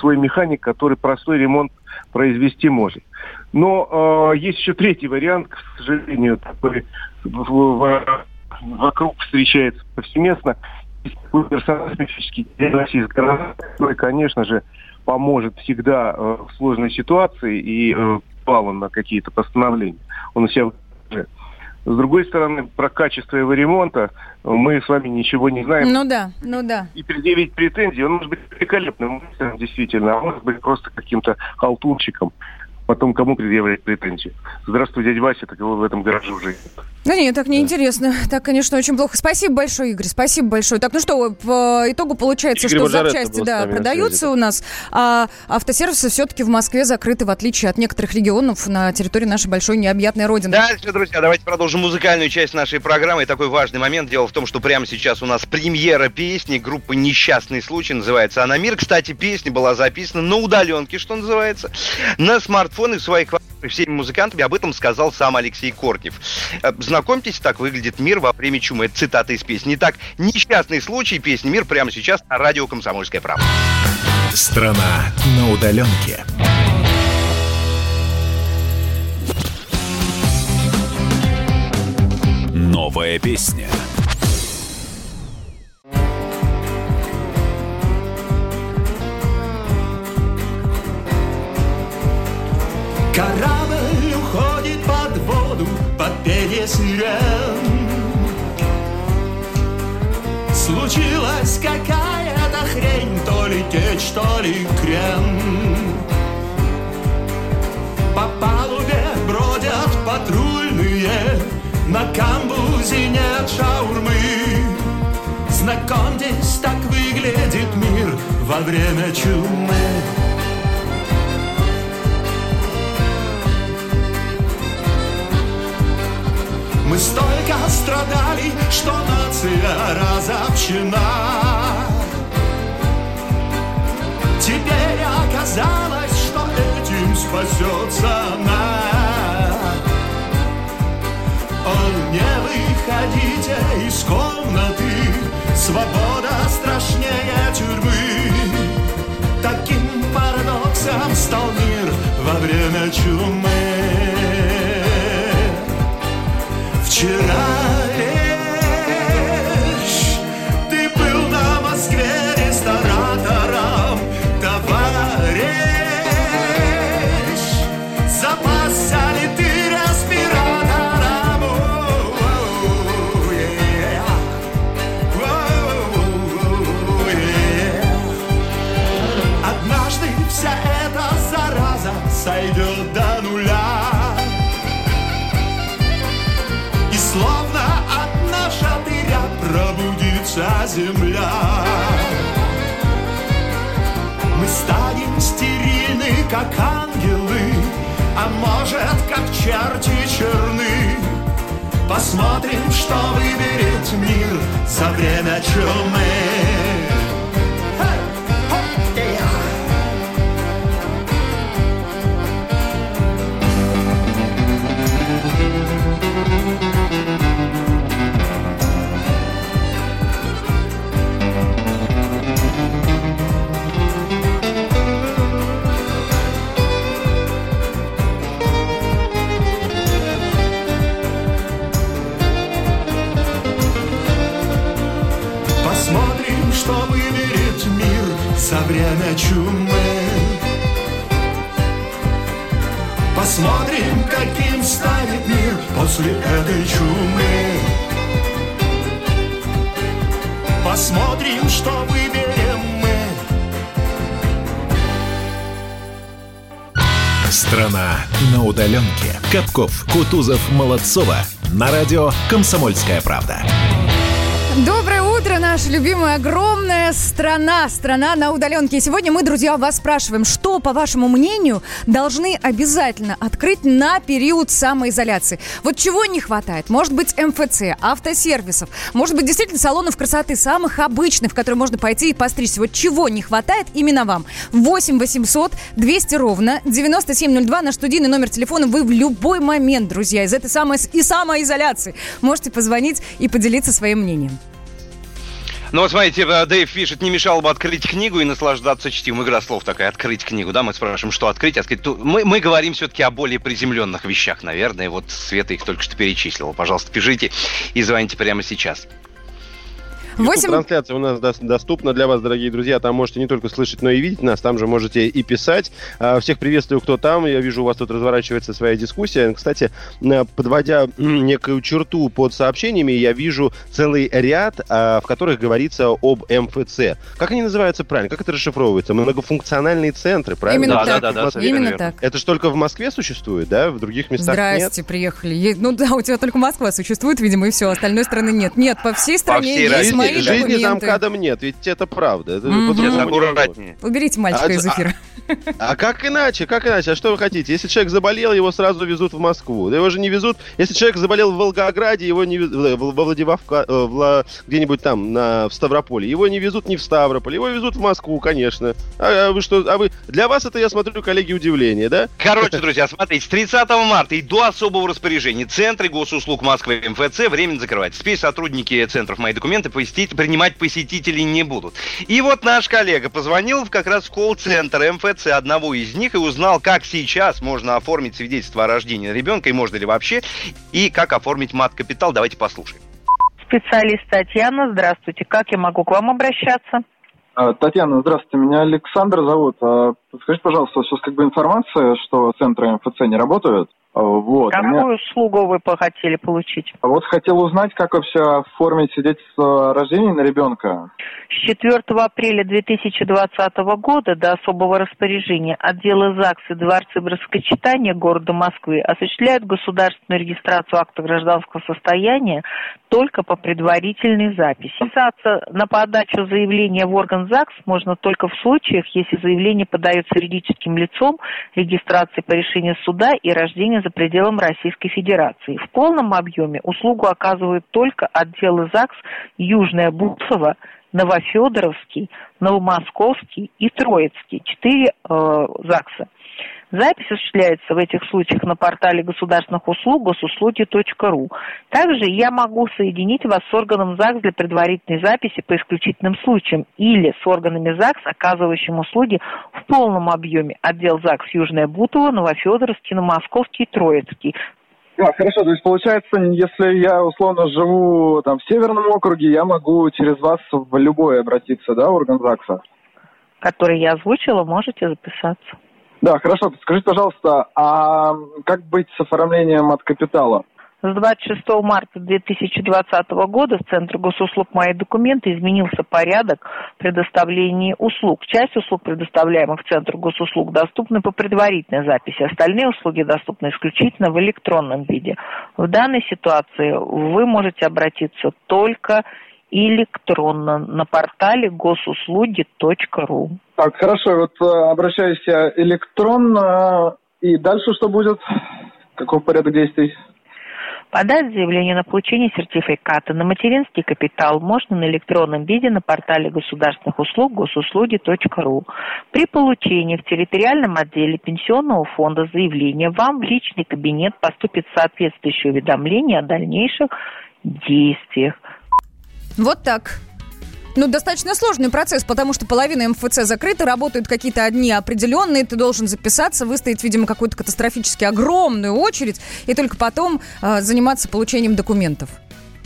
свой механик, который простой ремонт произвести может. Но э, есть еще третий вариант, к сожалению, такой в, в, вокруг встречается повсеместно. Есть такой персонаж мифический из который, конечно же, поможет всегда э, в сложной ситуации и э, баллон на какие-то постановления. Он у себя с другой стороны, про качество его ремонта мы с вами ничего не знаем. Ну да, ну да. И предъявить претензии, он может быть великолепным действительно, а может быть просто каким-то халтурчиком потом кому предъявлять претензии. Здравствуй, дядя Вася, так его в этом гараже уже нет. Да нет, так неинтересно. Да. Так, конечно, очень плохо. Спасибо большое, Игорь, спасибо большое. Так, ну что, по итогу получается, Игорь что запчасти, да, продаются у нас, а автосервисы все-таки в Москве закрыты, в отличие от некоторых регионов на территории нашей большой необъятной родины. Дальше, друзья, давайте продолжим музыкальную часть нашей программы. И такой важный момент. Дело в том, что прямо сейчас у нас премьера песни группы «Несчастный случай», называется она «Мир». Кстати, песня была записана на удаленке, что называется, на смартфон смартфоны в своих всеми музыкантами, об этом сказал сам Алексей Кортнев. Э, знакомьтесь, так выглядит мир во время чумы. Это цитата из песни. Итак, несчастный случай песни «Мир» прямо сейчас на радио «Комсомольская правда». Страна на удаленке. Новая песня. Пение сирен. Случилась какая-то хрень, то ли течь, то ли крен. По палубе бродят патрульные, на камбузе нет шаурмы. Знакомьтесь, так выглядит мир во время чумы. Мы столько страдали, что нация разобщена. Теперь оказалось, что этим спасется она. О, не выходите из комнаты, свобода страшнее тюрьмы. Таким парадоксом стал мир во время чумы. Вчера лишь черти черны. Посмотрим, что выберет мир за время чумы. После этой чумы. Посмотрим, что выберем мы. Страна на удаленке. Капков, Кутузов, Молодцова. На радио «Комсомольская правда». Доброе утро, наша любимая огромная страна, страна на удаленке. И сегодня мы, друзья, вас спрашиваем, что, по вашему мнению, должны обязательно открыть на период самоизоляции? Вот чего не хватает? Может быть, МФЦ, автосервисов, может быть, действительно салонов красоты, самых обычных, в которые можно пойти и постричься. Вот чего не хватает именно вам? 8 800 200 ровно 9702, наш студийный номер телефона. Вы в любой момент, друзья, из этой самой и самоизоляции можете позвонить и поделиться своим мнением. Ну вот смотрите, э, Дэйв пишет, не мешало бы открыть книгу и наслаждаться чтивом. Игра слов такая, открыть книгу, да, мы спрашиваем, что открыть, открыть. Мы, мы говорим все-таки о более приземленных вещах, наверное, вот Света их только что перечислила. Пожалуйста, пишите и звоните прямо сейчас. 8... Трансляция у нас доступна для вас, дорогие друзья. Там можете не только слышать, но и видеть нас. Там же можете и писать. А, всех приветствую, кто там. Я вижу, у вас тут разворачивается своя дискуссия. Кстати, подводя некую черту под сообщениями, я вижу целый ряд, а, в которых говорится об МФЦ. Как они называются правильно? Как это расшифровывается? Многофункциональные центры, правильно? Именно да, так. Да, да, да, Именно так. Это же только в Москве существует, да? В других местах Здрасте, нет? приехали. Ну да, у тебя только Москва существует, видимо, и все. Остальной страны нет. Нет, по всей стране всей есть Мои Жизни документы. замкадом нет, ведь это правда. Это Сейчас аккуратнее. Уберите мальчика А- из эфира. А как иначе? Как иначе? А что вы хотите? Если человек заболел, его сразу везут в Москву. Да Его же не везут. Если человек заболел в Волгограде, его не везут во Владивавка, э, в где-нибудь там на, в Ставрополе. Его не везут не в Ставрополь, его везут в Москву, конечно. А, а вы что? А вы для вас это я смотрю, коллеги, удивление, да? Короче, друзья, смотрите, с 30 марта и до особого распоряжения Центры госуслуг Москвы МФЦ временно закрывать. Теперь сотрудники центров «Мои документы» посетить посетить, принимать посетителей не будут. И вот наш коллега позвонил как раз в колл-центр МФЦ одного из них и узнал, как сейчас можно оформить свидетельство о рождении ребенка, и можно ли вообще, и как оформить мат-капитал. Давайте послушаем. Специалист Татьяна, здравствуйте. Как я могу к вам обращаться? А, Татьяна, здравствуйте, меня Александр зовут. А, подскажите, пожалуйста, сейчас как бы информация, что центры МФЦ не работают. А, вот. Какую меня... услугу вы хотели получить? Вот хотел узнать, как вообще оформить свидетельство о рождении на ребенка. С 4 апреля 2020 года до особого распоряжения отделы ЗАГС и Дворцы бракосочетания города Москвы осуществляют государственную регистрацию акта гражданского состояния только по предварительной записи. Записаться на подачу заявления в орган ЗАГС можно только в случаях, если заявление подается юридическим лицом, регистрации по решению суда и рождения за пределом Российской Федерации. В полном объеме услугу оказывают только отделы ЗАГС Южная Бутово, Новофедоровский, Новомосковский и Троицкий. Четыре э, ЗАГСа. Запись осуществляется в этих случаях на портале государственных услуг госуслуги.ру. Также я могу соединить вас с органом ЗАГС для предварительной записи по исключительным случаям или с органами ЗАГС, оказывающим услуги в полном объеме. Отдел ЗАГС Южная Бутова, Новофедоровский, Новомосковский, Троицкий. А, хорошо, то есть получается, если я условно живу там в Северном округе, я могу через вас в любой обратиться, да, орган ЗАГСа? Который я озвучила, можете записаться. Да, хорошо. Скажите, пожалуйста, а как быть с оформлением от капитала? С 26 марта 2020 года в Центре госуслуг «Мои документы» изменился порядок предоставления услуг. Часть услуг, предоставляемых в Центр госуслуг, доступны по предварительной записи. Остальные услуги доступны исключительно в электронном виде. В данной ситуации вы можете обратиться только электронно на портале госуслуги.ру. Так, хорошо, вот э, обращаюсь я электронно, и дальше что будет? Какой порядок действий? Подать заявление на получение сертификата на материнский капитал можно на электронном виде на портале государственных услуг госуслуги.ру. При получении в территориальном отделе пенсионного фонда заявления вам в личный кабинет поступит соответствующее уведомление о дальнейших действиях. Вот так. Ну, достаточно сложный процесс, потому что половина МФЦ закрыта, работают какие-то одни определенные, ты должен записаться, выстоять, видимо, какую-то катастрофически огромную очередь, и только потом э, заниматься получением документов.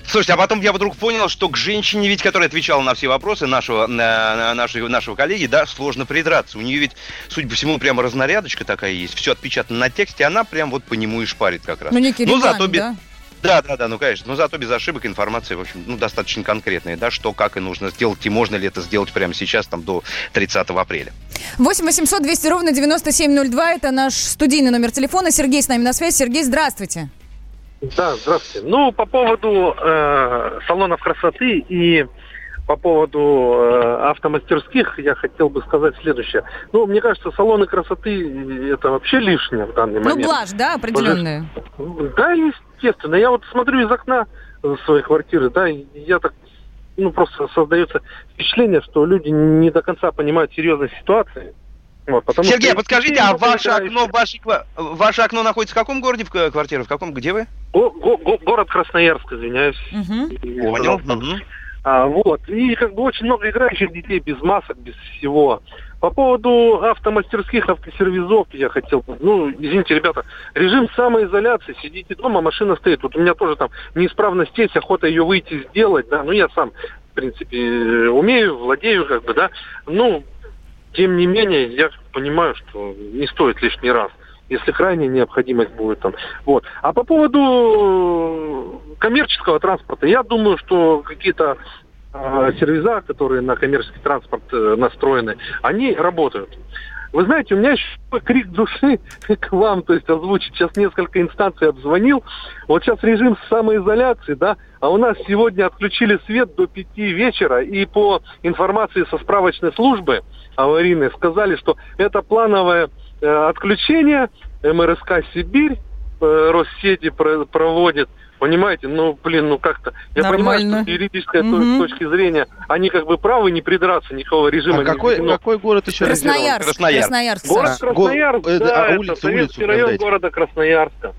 Слушайте, а потом я вдруг понял, что к женщине, ведь, которая отвечала на все вопросы нашего, на, нашего, нашего коллеги, да, сложно придраться. У нее ведь, судя по всему, прямо разнарядочка такая есть, все отпечатано на тексте, она прям вот по нему и шпарит как раз. Ну, некий ну, зато, да? Да, да, да, ну конечно. Но зато без ошибок информация, в общем, ну, достаточно конкретная, да, что, как и нужно сделать, и можно ли это сделать прямо сейчас, там, до 30 апреля. 8 800 200 ровно 9702, это наш студийный номер телефона. Сергей с нами на связи. Сергей, здравствуйте. Да, здравствуйте. Ну, по поводу э, салонов красоты и по поводу э, автомастерских я хотел бы сказать следующее. Ну, мне кажется, салоны красоты это вообще лишнее в данный ну, момент. Ну, блажь, да, определенная? Да, естественно. Я вот смотрю из окна своей квартиры, да, и я так, ну, просто создается впечатление, что люди не до конца понимают серьезность ситуации. Вот, Сергей, что... подскажите, а ваше окно, ваше, ваше окно находится в каком городе, в квартире? В каком, где вы? Го го город Красноярск, извиняюсь. Угу. Понял. Угу. А, вот. И как бы очень много играющих детей без масок, без всего. По поводу автомастерских, автосервизов я хотел, ну, извините, ребята, режим самоизоляции, сидите дома, машина стоит. Вот у меня тоже там неисправность есть, охота ее выйти сделать, да, ну, я сам, в принципе, умею, владею, как бы, да. Ну, тем не менее, я понимаю, что не стоит лишний раз если крайняя необходимость будет там. Вот. А по поводу коммерческого транспорта, я думаю, что какие-то э, сервиза, которые на коммерческий транспорт э, настроены, они работают. Вы знаете, у меня еще крик души к вам, то есть озвучить. Сейчас несколько инстанций обзвонил. Вот сейчас режим самоизоляции, да, а у нас сегодня отключили свет до пяти вечера, и по информации со справочной службы аварийной сказали, что это плановое Э, отключения МРСК «Сибирь», э, Россети проводит, понимаете, ну, блин, ну как-то, я Нормально. понимаю, что с юридической угу. точки зрения они как бы правы не придраться никакого режима. А какой, какой город еще Красноярск. Красноярск. Красноярск. Город Красноярск, Го... да, а, улицу, это советский улицу, район дайте. города Красноярска.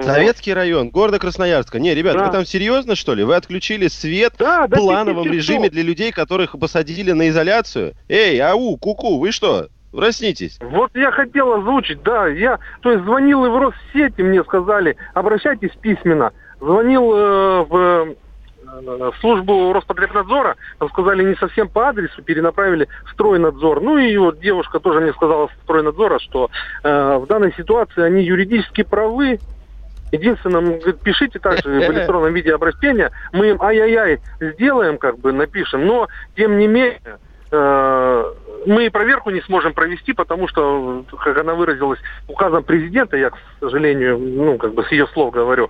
Советский район, города Красноярска. Не, ребят, да. вы там серьезно, что ли? Вы отключили свет да, в плановом режиме для людей, которых посадили на изоляцию? Эй, ау, куку, -ку, вы что? Проснитесь. Вот я хотел озвучить, да. Я, то есть, звонил и в Россети, мне сказали, обращайтесь письменно. Звонил э, в э, службу Роспотребнадзора, там сказали не совсем по адресу, перенаправили в стройнадзор. Ну и вот девушка тоже мне сказала с стройнадзора, что э, в данной ситуации они юридически правы, Единственное, говорит, пишите также в электронном виде обращения, мы им ай-яй-яй сделаем, как бы напишем, но тем не менее мы проверку не сможем провести, потому что, как она выразилась, указом президента, я, к сожалению, ну, как бы с ее слов говорю,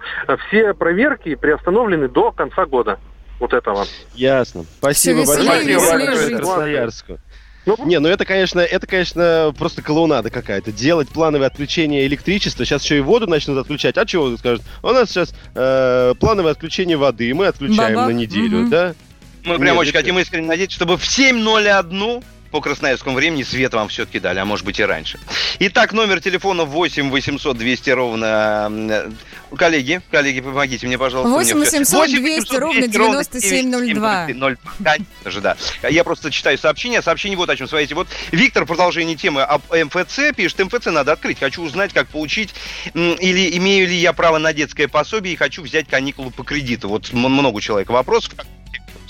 все проверки приостановлены до конца года вот этого. Ясно. Спасибо большое. Спасибо Красноярску. Ну, не, ну это, конечно, это, конечно, просто клоунада какая-то. Делать плановое отключение электричества, сейчас еще и воду начнут отключать. А чего скажут? У нас сейчас э, плановое отключение воды, мы отключаем Баба. на неделю, угу. да? Мы прям очень хотим искренне надеяться, чтобы в 7.01 по красноярскому времени свет вам все-таки дали, а может быть и раньше. Итак, номер телефона 8 800 200 ровно... Э, коллеги, коллеги, помогите мне, пожалуйста. 8 800 200 ровно 9702. Конечно же, да. Я просто читаю сообщение. Сообщение вот о чем. Смотрите, вот Виктор, продолжение темы об МФЦ, пишет, МФЦ надо открыть. Хочу узнать, как получить, или имею ли я право на детское пособие и хочу взять каникулы по кредиту. Вот много человек вопросов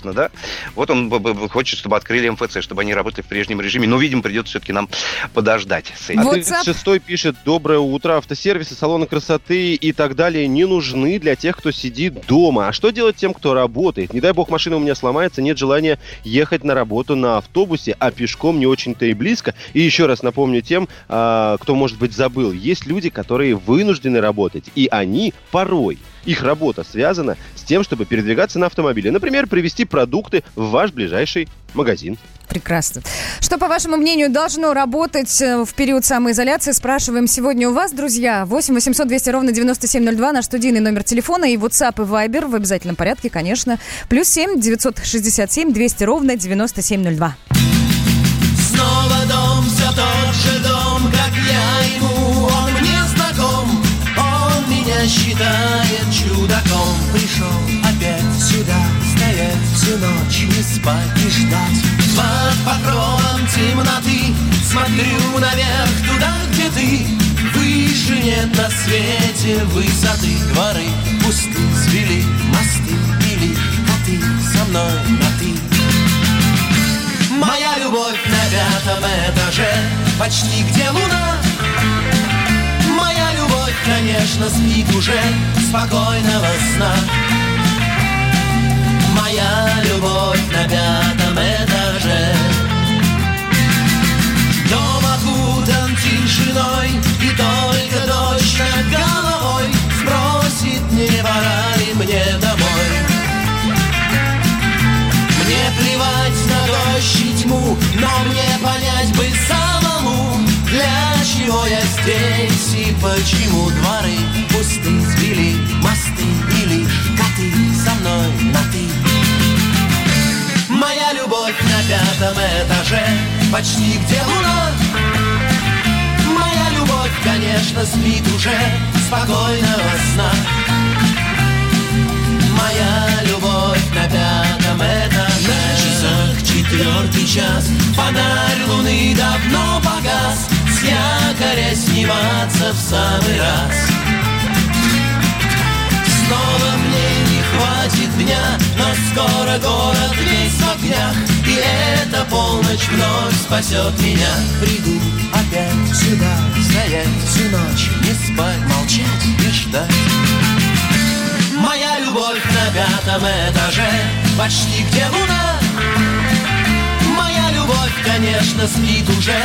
собственно, да. Вот он хочет, чтобы открыли МФЦ, чтобы они работали в прежнем режиме. Но, видимо, придется все-таки нам подождать с этим. А WhatsApp... 36 пишет, доброе утро, автосервисы, салоны красоты и так далее не нужны для тех, кто сидит дома. А что делать тем, кто работает? Не дай бог машина у меня сломается, нет желания ехать на работу на автобусе, а пешком не очень-то и близко. И еще раз напомню тем, а, кто, может быть, забыл, есть люди, которые вынуждены работать, и они порой их работа связана с тем, чтобы передвигаться на автомобиле. Например, привезти продукты в ваш ближайший магазин. Прекрасно. Что, по вашему мнению, должно работать э, в период самоизоляции? Спрашиваем сегодня у вас, друзья. 8 800 200 ровно 9702, наш студийный номер телефона и WhatsApp и Viber в обязательном порядке, конечно. Плюс 7 967 200 ровно 9702. Снова дом, все тот же дом, как я ему, считает чудаком. Пришел опять сюда, стоять всю ночь, не спать и ждать. Под покровом темноты смотрю наверх туда, где ты. Выше нет на свете высоты дворы пусты, свели мосты или коты со мной на ты. Моя любовь на пятом этаже, почти где луна. Конечно, спит уже спокойного сна. Моя любовь на пятом этаже. Дом окутан тишиной, и только дождь над головой спросит, не пора ли мне домой. Мне плевать на дождь и тьму, но мне понять бы самому, для чего я здесь и почему дворы пусты, сбили мосты или коты со мной на ты. Моя любовь на пятом этаже, почти где луна. Моя любовь, конечно, спит уже спокойного сна. Моя любовь на пятом этаже. На часах четвертый час, фонарь луны давно погас, с якоря сниматься в самый раз. Снова мне хватит дня, но скоро город весь в огнях, и эта полночь вновь спасет меня. Приду опять сюда, стоять всю ночь, не спать, молчать и ждать. Моя любовь на пятом этаже, почти где луна. Любовь, конечно, спит уже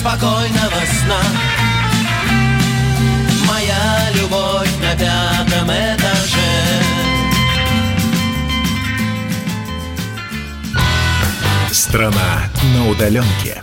спокойного сна. Моя любовь на пятом этаже. Страна на удаленке.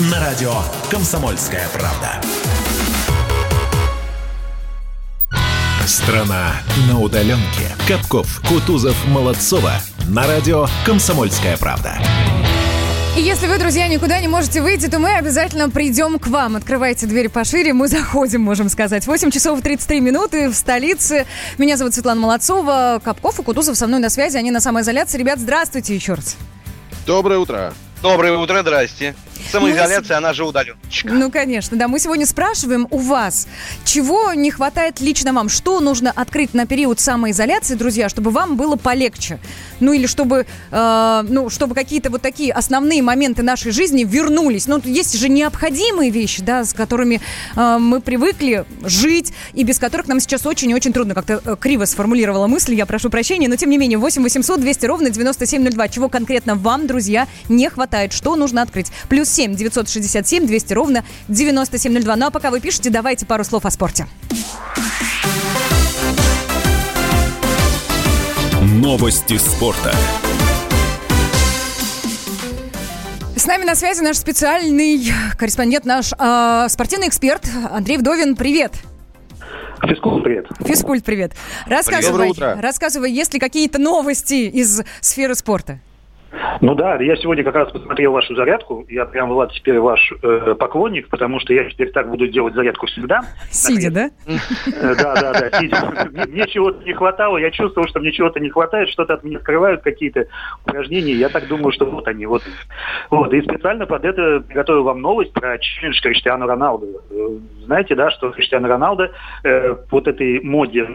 на радио «Комсомольская правда». Страна на удаленке. Капков, Кутузов, Молодцова. На радио «Комсомольская правда». И если вы, друзья, никуда не можете выйти, то мы обязательно придем к вам. Открывайте дверь пошире, мы заходим, можем сказать. 8 часов 33 минуты в столице. Меня зовут Светлана Молодцова. Капков и Кутузов со мной на связи. Они на самоизоляции. Ребят, здравствуйте еще раз. Доброе утро. Доброе утро, здрасте. Самоизоляция, она же удаленочка. Ну, конечно, да. Мы сегодня спрашиваем у вас, чего не хватает лично вам? Что нужно открыть на период самоизоляции, друзья, чтобы вам было полегче? Ну, или чтобы, э, ну, чтобы какие-то вот такие основные моменты нашей жизни вернулись. Ну, есть же необходимые вещи, да, с которыми э, мы привыкли жить, и без которых нам сейчас очень и очень трудно. Как-то э, криво сформулировала мысль, я прошу прощения, но тем не менее, 8 800 200 ровно 9702. Чего конкретно вам, друзья, не хватает? Что нужно открыть? Плюс 7 967 200 ровно 9702. Ну а пока вы пишете, давайте пару слов о спорте. Новости спорта. С нами на связи наш специальный корреспондент, наш э, спортивный эксперт Андрей Вдовин. Привет. Физкульт, привет. Физкульт, привет. Рассказывай, Доброе утро. рассказывай, есть ли какие-то новости из сферы спорта? Ну да, я сегодня как раз посмотрел вашу зарядку. Я прям, Влад, теперь ваш э, поклонник, потому что я теперь так буду делать зарядку всегда. Сидя, да? Э, Да, да, да, сидя. Мне, чего-то не хватало, я чувствовал, что мне чего-то не хватает, что-то от меня скрывают, какие-то упражнения. Я так думаю, что вот они, вот. Вот, и специально под это приготовил вам новость про челлендж Криштиану Роналду. Э, Знаете, да, что Криштиану Роналдо э, вот этой моде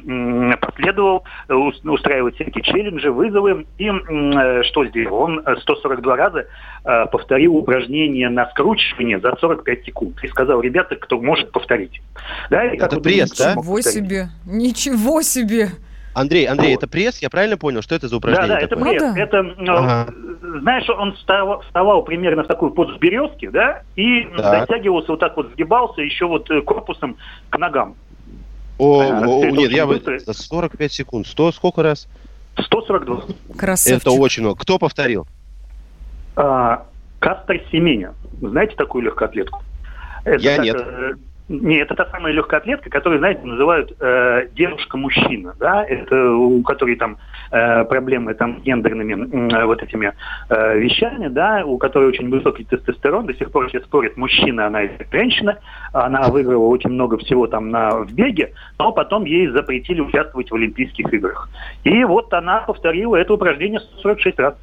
последовал, э, ус- устраивает всякие челленджи, вызовы, и э, что сделал? Он э, 142 раза э, повторил упражнение на скручивание за 45 секунд. И сказал, ребята, кто может повторить. Да, и Это пресс, да? Ничего повторить? себе! Ничего себе! Андрей, Андрей, Вот. это пресс? Я правильно понял, что это за Да, упражнение да, это такое? пресс. Ну да. Это, э, Ага. знаешь, он вставал, вставал примерно в такую позу березки, да, и Так. дотягивался вот так вот, сгибался еще вот э, корпусом к ногам. О, А, о, это нет, я бы быстро. за 45 секунд. 100 сколько раз? 142. Красавчик. Это очень много. Кто повторил? А, Кастер Семеня. Знаете такую легкоатлетку? Это Я так, нет. Э, не, это та самая легкоатлетка, которую, знаете, называют э, девушка-мужчина, да, это у которой там э, проблемы там с гендерными э, вот этими э, вещами, да, у которой очень высокий тестостерон, до сих пор все спорят, мужчина она или женщина, она выиграла очень много всего там на в беге, но потом ей запретили участвовать в Олимпийских играх. И вот она повторила это упражнение 46 раз.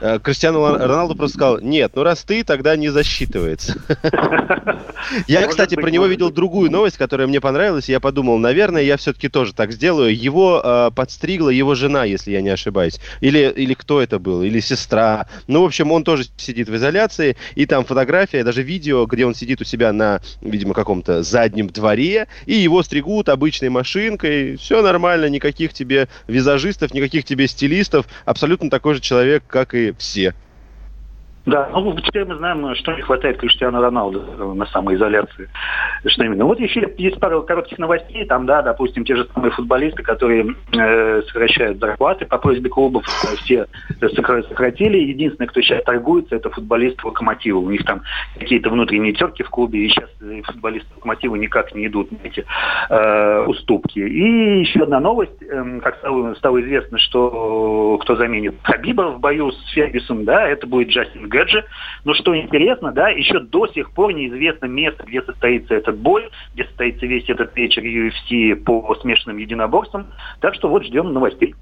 Э, Криштиану Лон- Роналду просто сказал, нет, ну раз ты, тогда не засчитывается. Я, Может кстати, про него видел другую новость, которая мне понравилась, я подумал, наверное, я все-таки тоже так сделаю. Его э, подстригла его жена, если я не ошибаюсь. Или, или кто это был, или сестра. Ну, в общем, он тоже сидит в изоляции, и там фотография, даже видео, где он сидит у себя на, видимо, каком-то заднем дворе, и его стригут обычной машинкой. Все нормально, никаких тебе визажистов, никаких тебе стилистов. Абсолютно такой же человек, как и все. Да, ну теперь мы знаем, что не хватает Криштиану Роналду э, на самоизоляции. Что именно. Вот еще есть пару коротких новостей, там, да, допустим, те же самые футболисты, которые э, сокращают зарплаты по просьбе клубов, э, все сокра- сократили. Единственное, кто сейчас торгуется, это футболисты Локомотива. У них там какие-то внутренние терки в клубе, и сейчас э, футболисты Локомотива никак не идут на эти э, уступки. И еще одна новость, эм, как стало, стало известно, что кто заменит Хабиба в бою с Фергюсом, да, это будет Джастин Гэджи. Но что интересно, да, еще до сих пор неизвестно место, где состоится этот бой, где состоится весь этот вечер UFC по смешанным единоборствам. Так что вот ждем новостей.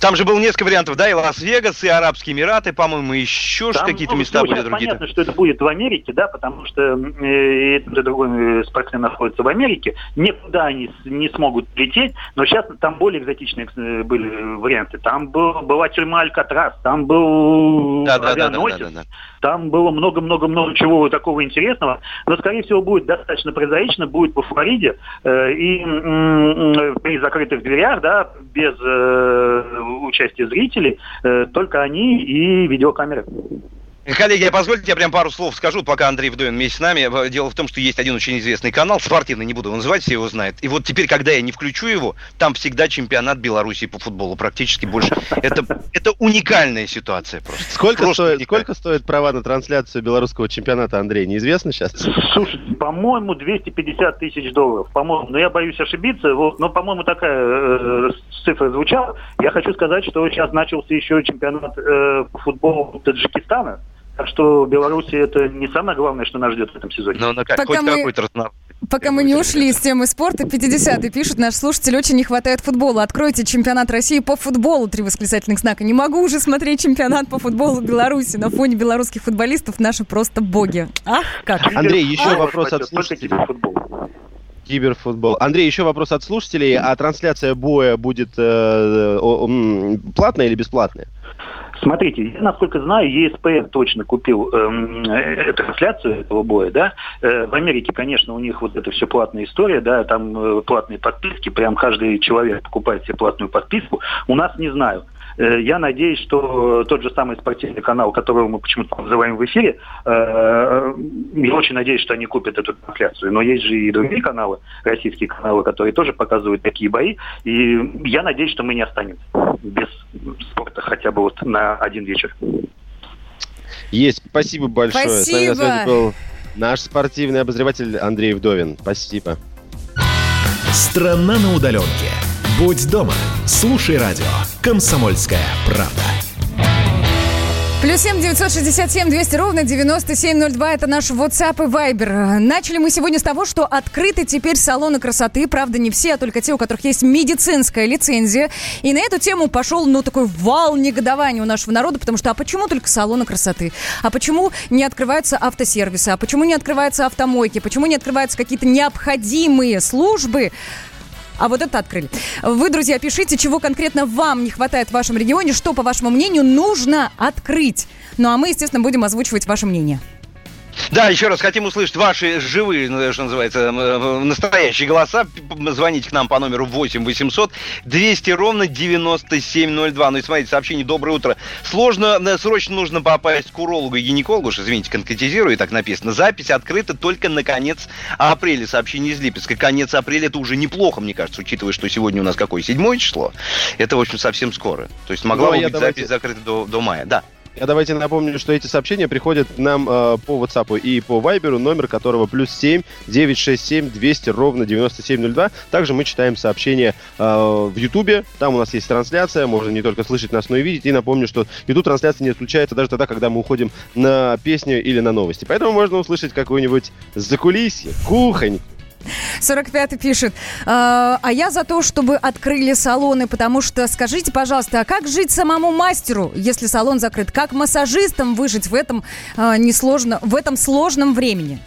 Там же было несколько вариантов, да, и Лас-Вегас, и Арабские Эмираты, по-моему, еще ж Там, какие-то ну, места ну, были другие. понятно, что это будет в Америке, да, потому что э, этот другой э, спортсмен находится в Америке. Никуда они не смогут лететь, но сейчас там более экзотичные э, были варианты. Там был, была тюрьма Алькатрас, там был Да, да, да, да, да, да, да. там было много-много-много чего такого интересного, но, скорее всего, будет достаточно прозаично, будет по Флориде, э, и м, при закрытых дверях, да, без э, участие зрителей, э, только они и видеокамеры. Коллеги, позвольте, я прям пару слов скажу, пока Андрей Вдовин вместе с нами. Дело в том, что есть один очень известный канал, спортивный, не буду его называть, все его знают. И вот теперь, когда я не включу его, там всегда чемпионат Беларуси по футболу, практически больше. Это, это уникальная ситуация просто. Сколько, просто стоит, сколько стоит права на трансляцию белорусского чемпионата, Андрей, неизвестно сейчас? Слушай, по-моему, 250 тысяч долларов. По-моему, но я боюсь ошибиться, вот, но, по-моему, такая э, цифра звучала. Я хочу сказать, что сейчас начался еще чемпионат э, по футболу Таджикистана. Так что Беларуси это не самое главное, что нас ждет в этом сезоне. Ну, на как, Пока хоть мы... какой-то Пока мы не ушли из темы спорта, 50-й пишут, наш слушатель, очень не хватает футбола. Откройте чемпионат России по футболу, три восклицательных знака. Не могу уже смотреть чемпионат по футболу в Беларуси. На фоне белорусских футболистов наши просто боги. Ах, как? Андрей, еще а? вопрос от слушателей. Киберфутбол. Андрей, еще вопрос от слушателей. А трансляция боя будет э, э, платная или бесплатная? Смотрите, я, насколько знаю, ESPN точно купил эм, э, трансляцию этого боя, да. Э, в Америке, конечно, у них вот это все платная история, да, там э, платные подписки, прям каждый человек покупает себе платную подписку. У нас не знаю. Э, я надеюсь, что тот же самый спортивный канал, которого мы почему-то называем в эфире, э, я очень надеюсь, что они купят эту трансляцию. Но есть же и другие каналы, российские каналы, которые тоже показывают такие бои. И я надеюсь, что мы не останемся без спорта хотя бы вот на один вечер. Есть. Спасибо большое. Спасибо. С нами на связи был наш спортивный обозреватель Андрей Вдовин. Спасибо. Страна на удаленке. Будь дома. Слушай радио. Комсомольская правда. Плюс семь девятьсот шестьдесят семь двести ровно девяносто семь ноль два. Это наш WhatsApp и Viber. Начали мы сегодня с того, что открыты теперь салоны красоты. Правда, не все, а только те, у которых есть медицинская лицензия. И на эту тему пошел, ну, такой вал негодования у нашего народа, потому что, а почему только салоны красоты? А почему не открываются автосервисы? А почему не открываются автомойки? Почему не открываются какие-то необходимые службы? А вот это открыли. Вы, друзья, пишите, чего конкретно вам не хватает в вашем регионе, что, по вашему мнению, нужно открыть. Ну а мы, естественно, будем озвучивать ваше мнение. Да, еще раз хотим услышать ваши живые, ну, что называется, настоящие голоса. Звоните к нам по номеру 8 800 200 ровно 9702. Ну и смотрите, сообщение «Доброе утро». Сложно, срочно нужно попасть к урологу и гинекологу, что, извините, конкретизирую, так написано. Запись открыта только на конец апреля. Сообщение из Липецка. Конец апреля это уже неплохо, мне кажется, учитывая, что сегодня у нас какое? Седьмое число? Это, в общем, совсем скоро. То есть могла ну, бы быть давайте... запись закрыта до, до мая. Да. Я давайте напомню, что эти сообщения приходят нам э, по WhatsApp и по Viber, номер которого плюс 7 967 200 ровно 9702. Также мы читаем сообщения э, в YouTube. Там у нас есть трансляция, можно не только слышать нас, но и видеть. И напомню, что YouTube трансляция не отключается даже тогда, когда мы уходим на песню или на новости. Поэтому можно услышать какую-нибудь закулисье, кухонь, 45-й пишет, а, а я за то, чтобы открыли салоны, потому что, скажите, пожалуйста, а как жить самому мастеру, если салон закрыт? Как массажистам выжить в этом, а, несложно, в этом сложном времени?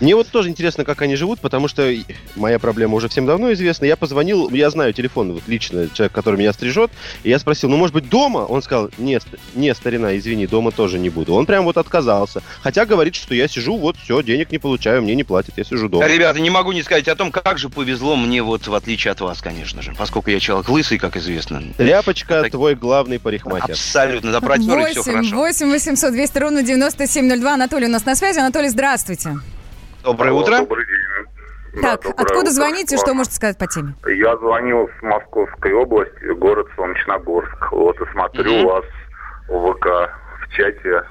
Мне вот тоже интересно, как они живут, потому что моя проблема уже всем давно известна. Я позвонил, я знаю телефон, вот лично человек, который меня стрижет, и я спросил, ну, может быть, дома? Он сказал, нет, не, старина, извини, дома тоже не буду. Он прям вот отказался. Хотя говорит, что я сижу, вот, все, денег не получаю, мне не платят, я сижу дома. Ребята, не могу не сказать о том, как же повезло мне вот в отличие от вас, конечно же, поскольку я человек лысый, как известно. Ряпочка, так... твой главный парикмахер. Абсолютно, да, 8, все хорошо. 8 800 200 ровно 9702. Анатолий у нас на связи. Анатолий, здравствуйте. Доброе утро. Добрый день. Так, да, откуда утро. звоните, что можете сказать по теме? Я звонил с Московской области, город Солнечногорск. Вот и смотрю mm-hmm. у вас в ВК, в чате,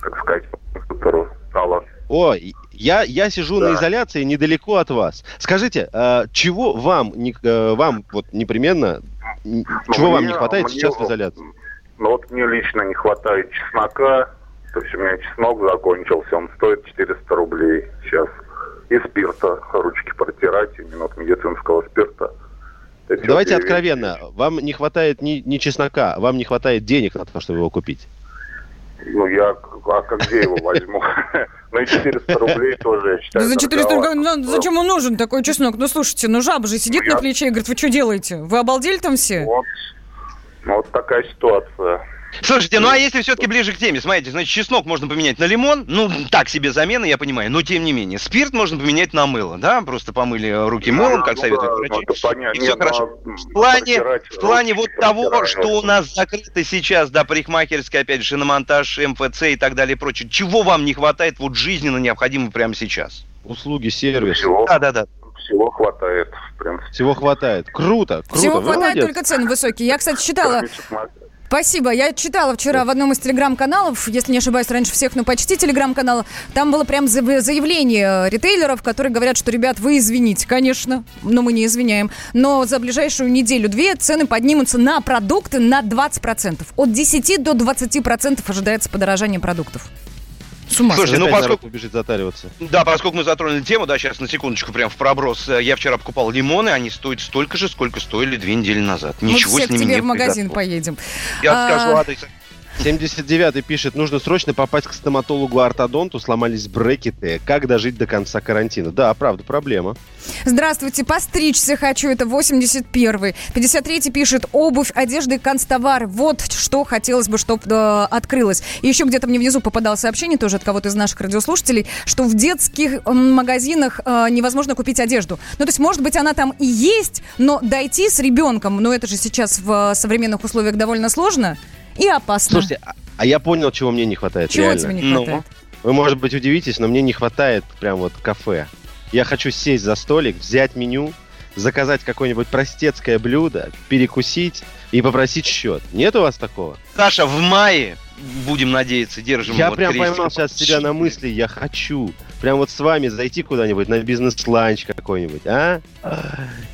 так сказать, которого стало о, я, я сижу да. на изоляции недалеко от вас. Скажите, э, чего вам, не, э, вам вот непременно, ну, чего мне, вам не хватает мне, сейчас в изоляции? Ну вот мне лично не хватает чеснока, то есть у меня чеснок закончился, он стоит 400 рублей сейчас. И спирта, ручки протирать, именно от медицинского спирта. Это Давайте откровенно, вещи. вам не хватает ни, ни чеснока, вам не хватает денег на то, чтобы его купить? Ну, я, а как где его возьму? Ну, и 400 рублей тоже, я считаю. За 400 рублей, ну, зачем он нужен, такой чеснок? Ну, слушайте, ну, жаба же сидит на плече и говорит, вы что делаете? Вы обалдели там все? Вот, вот такая ситуация. Слушайте, ну а если все-таки ближе к теме, смотрите, значит, чеснок можно поменять на лимон, ну, так себе замена, я понимаю, но тем не менее. Спирт можно поменять на мыло, да, просто помыли руки мылом, как советуют врачи. И все хорошо. В плане, в плане вот того, что у нас закрыто сейчас, да, парикмахерская, опять же, шиномонтаж, МФЦ и так далее и прочее, чего вам не хватает вот жизненно необходимо прямо сейчас? Услуги, сервис. Да, да, да всего хватает, в принципе. Всего хватает. Круто, круто. Всего хватает, Молодец. только цены высокие. Я, кстати, читала... Спасибо. Я читала вчера в одном из телеграм-каналов, если не ошибаюсь, раньше всех, но почти телеграм-канала, там было прям заявление ритейлеров, которые говорят, что, ребят, вы извините, конечно, но мы не извиняем, но за ближайшую неделю-две цены поднимутся на продукты на 20%. От 10 до 20% ожидается подорожание продуктов. С ума Слушайте, ну поскольку... убежит затариваться. Да, поскольку мы затронули тему, да, сейчас на секундочку прям в проброс. Я вчера покупал лимоны, они стоят столько же, сколько стоили две недели назад. Ничего мы все с ними к тебе в магазин поедем. Я а... скажу адрес 79 пишет, нужно срочно попасть к стоматологу-ортодонту, сломались брекеты. Как дожить до конца карантина? Да, правда, проблема. Здравствуйте, постричься хочу, это 81-й. 53-й пишет, обувь, одежда и канцтовар. Вот что хотелось бы, чтобы э, открылось. И еще где-то мне внизу попадало сообщение тоже от кого-то из наших радиослушателей, что в детских магазинах э, невозможно купить одежду. Ну, то есть, может быть, она там и есть, но дойти с ребенком, ну, это же сейчас в современных условиях довольно сложно и опасно. Слушайте, а, а я понял, чего мне не хватает. Чего реально. тебе не ну. хватает? Ну, вы, может быть, удивитесь, но мне не хватает прям вот кафе. Я хочу сесть за столик, взять меню, заказать какое-нибудь простецкое блюдо, перекусить и попросить счет. Нет у вас такого? Саша, в мае будем надеяться, держим. Я вот прям поймал сейчас себя на мысли, я хочу прям вот с вами зайти куда-нибудь на бизнес-ланч какой-нибудь, а?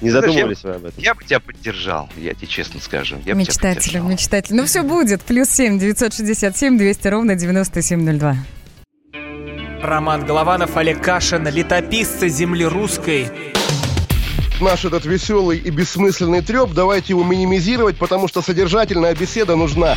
Не задумывались вы об этом? Я бы тебя поддержал, я тебе честно скажу. Я мечтатель, мечтатель. Ну все будет. Плюс семь, девятьсот шестьдесят семь, двести ровно девяносто семь ноль два. Роман Голованов, Олег Кашин, летописцы земли русской наш этот веселый и бессмысленный треп, давайте его минимизировать, потому что содержательная беседа нужна.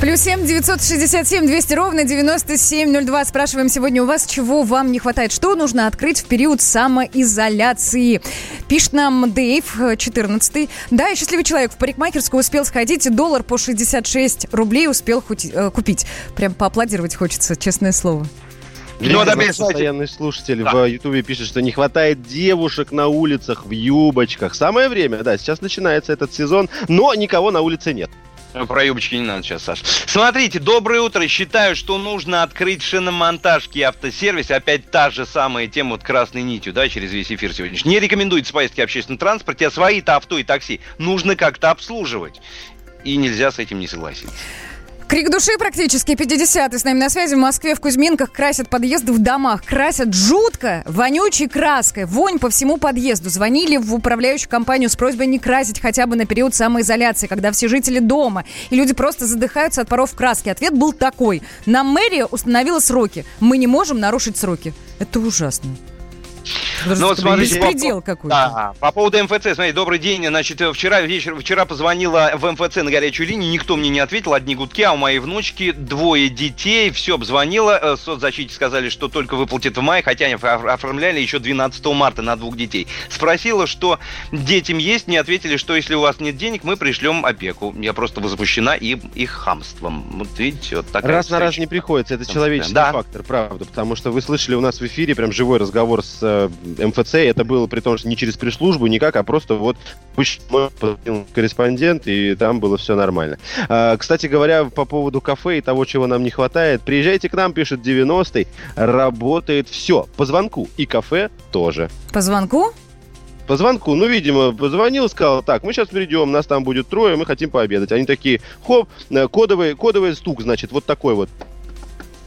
Плюс семь девятьсот шестьдесят семь двести ровно девяносто семь ноль два. Спрашиваем сегодня у вас, чего вам не хватает, что нужно открыть в период самоизоляции. Пишет нам Дэйв, 14 Да, я счастливый человек. В парикмахерскую успел сходить, доллар по 66 рублей успел хути- э, купить. Прям поаплодировать хочется, честное слово. Ну, да, постоянный слушатель да. в Ютубе пишет, что не хватает девушек на улицах в юбочках. Самое время, да, сейчас начинается этот сезон, но никого на улице нет. Про юбочки не надо сейчас, Саш. Смотрите, доброе утро. Считаю, что нужно открыть шиномонтажки и автосервис. Опять та же самая тема вот красной нитью, да, через весь эфир сегодняшний. Не рекомендуется поездки в общественном транспорте, а свои-то авто и такси нужно как-то обслуживать. И нельзя с этим не согласиться. Крик души практически 50 с нами на связи. В Москве в Кузьминках красят подъезды в домах. Красят жутко, вонючей краской. Вонь по всему подъезду. Звонили в управляющую компанию с просьбой не красить хотя бы на период самоизоляции, когда все жители дома. И люди просто задыхаются от паров краски. Ответ был такой. Нам мэрия установила сроки. Мы не можем нарушить сроки. Это ужасно. Ну, вот смотрите, беспредел какой-то. Да, по поводу МФЦ, смотрите, добрый день. Значит, вчера вечер, вчера позвонила в МФЦ на горячую линию, никто мне не ответил, одни гудки, а у моей внучки двое детей, все обзвонила, э, соцзащите сказали, что только выплатят в мае, хотя они оформляли еще 12 марта на двух детей. Спросила, что детям есть, не ответили, что если у вас нет денег, мы пришлем опеку. Я просто возмущена им их хамством. Вот видите, вот такая Раз на раз не приходится, это человеческий да. фактор, правда, потому что вы слышали у нас в эфире прям живой разговор с э, МФЦ, это было при том, что не через пресс-службу никак, а просто вот мой корреспондент, и там было все нормально. А, кстати говоря, по поводу кафе и того, чего нам не хватает, приезжайте к нам, пишет 90-й, работает все. По звонку и кафе тоже. По звонку? По звонку, ну, видимо, позвонил, сказал, так, мы сейчас придем, нас там будет трое, мы хотим пообедать. Они такие, хоп, э, кодовый, кодовый стук, значит, вот такой вот.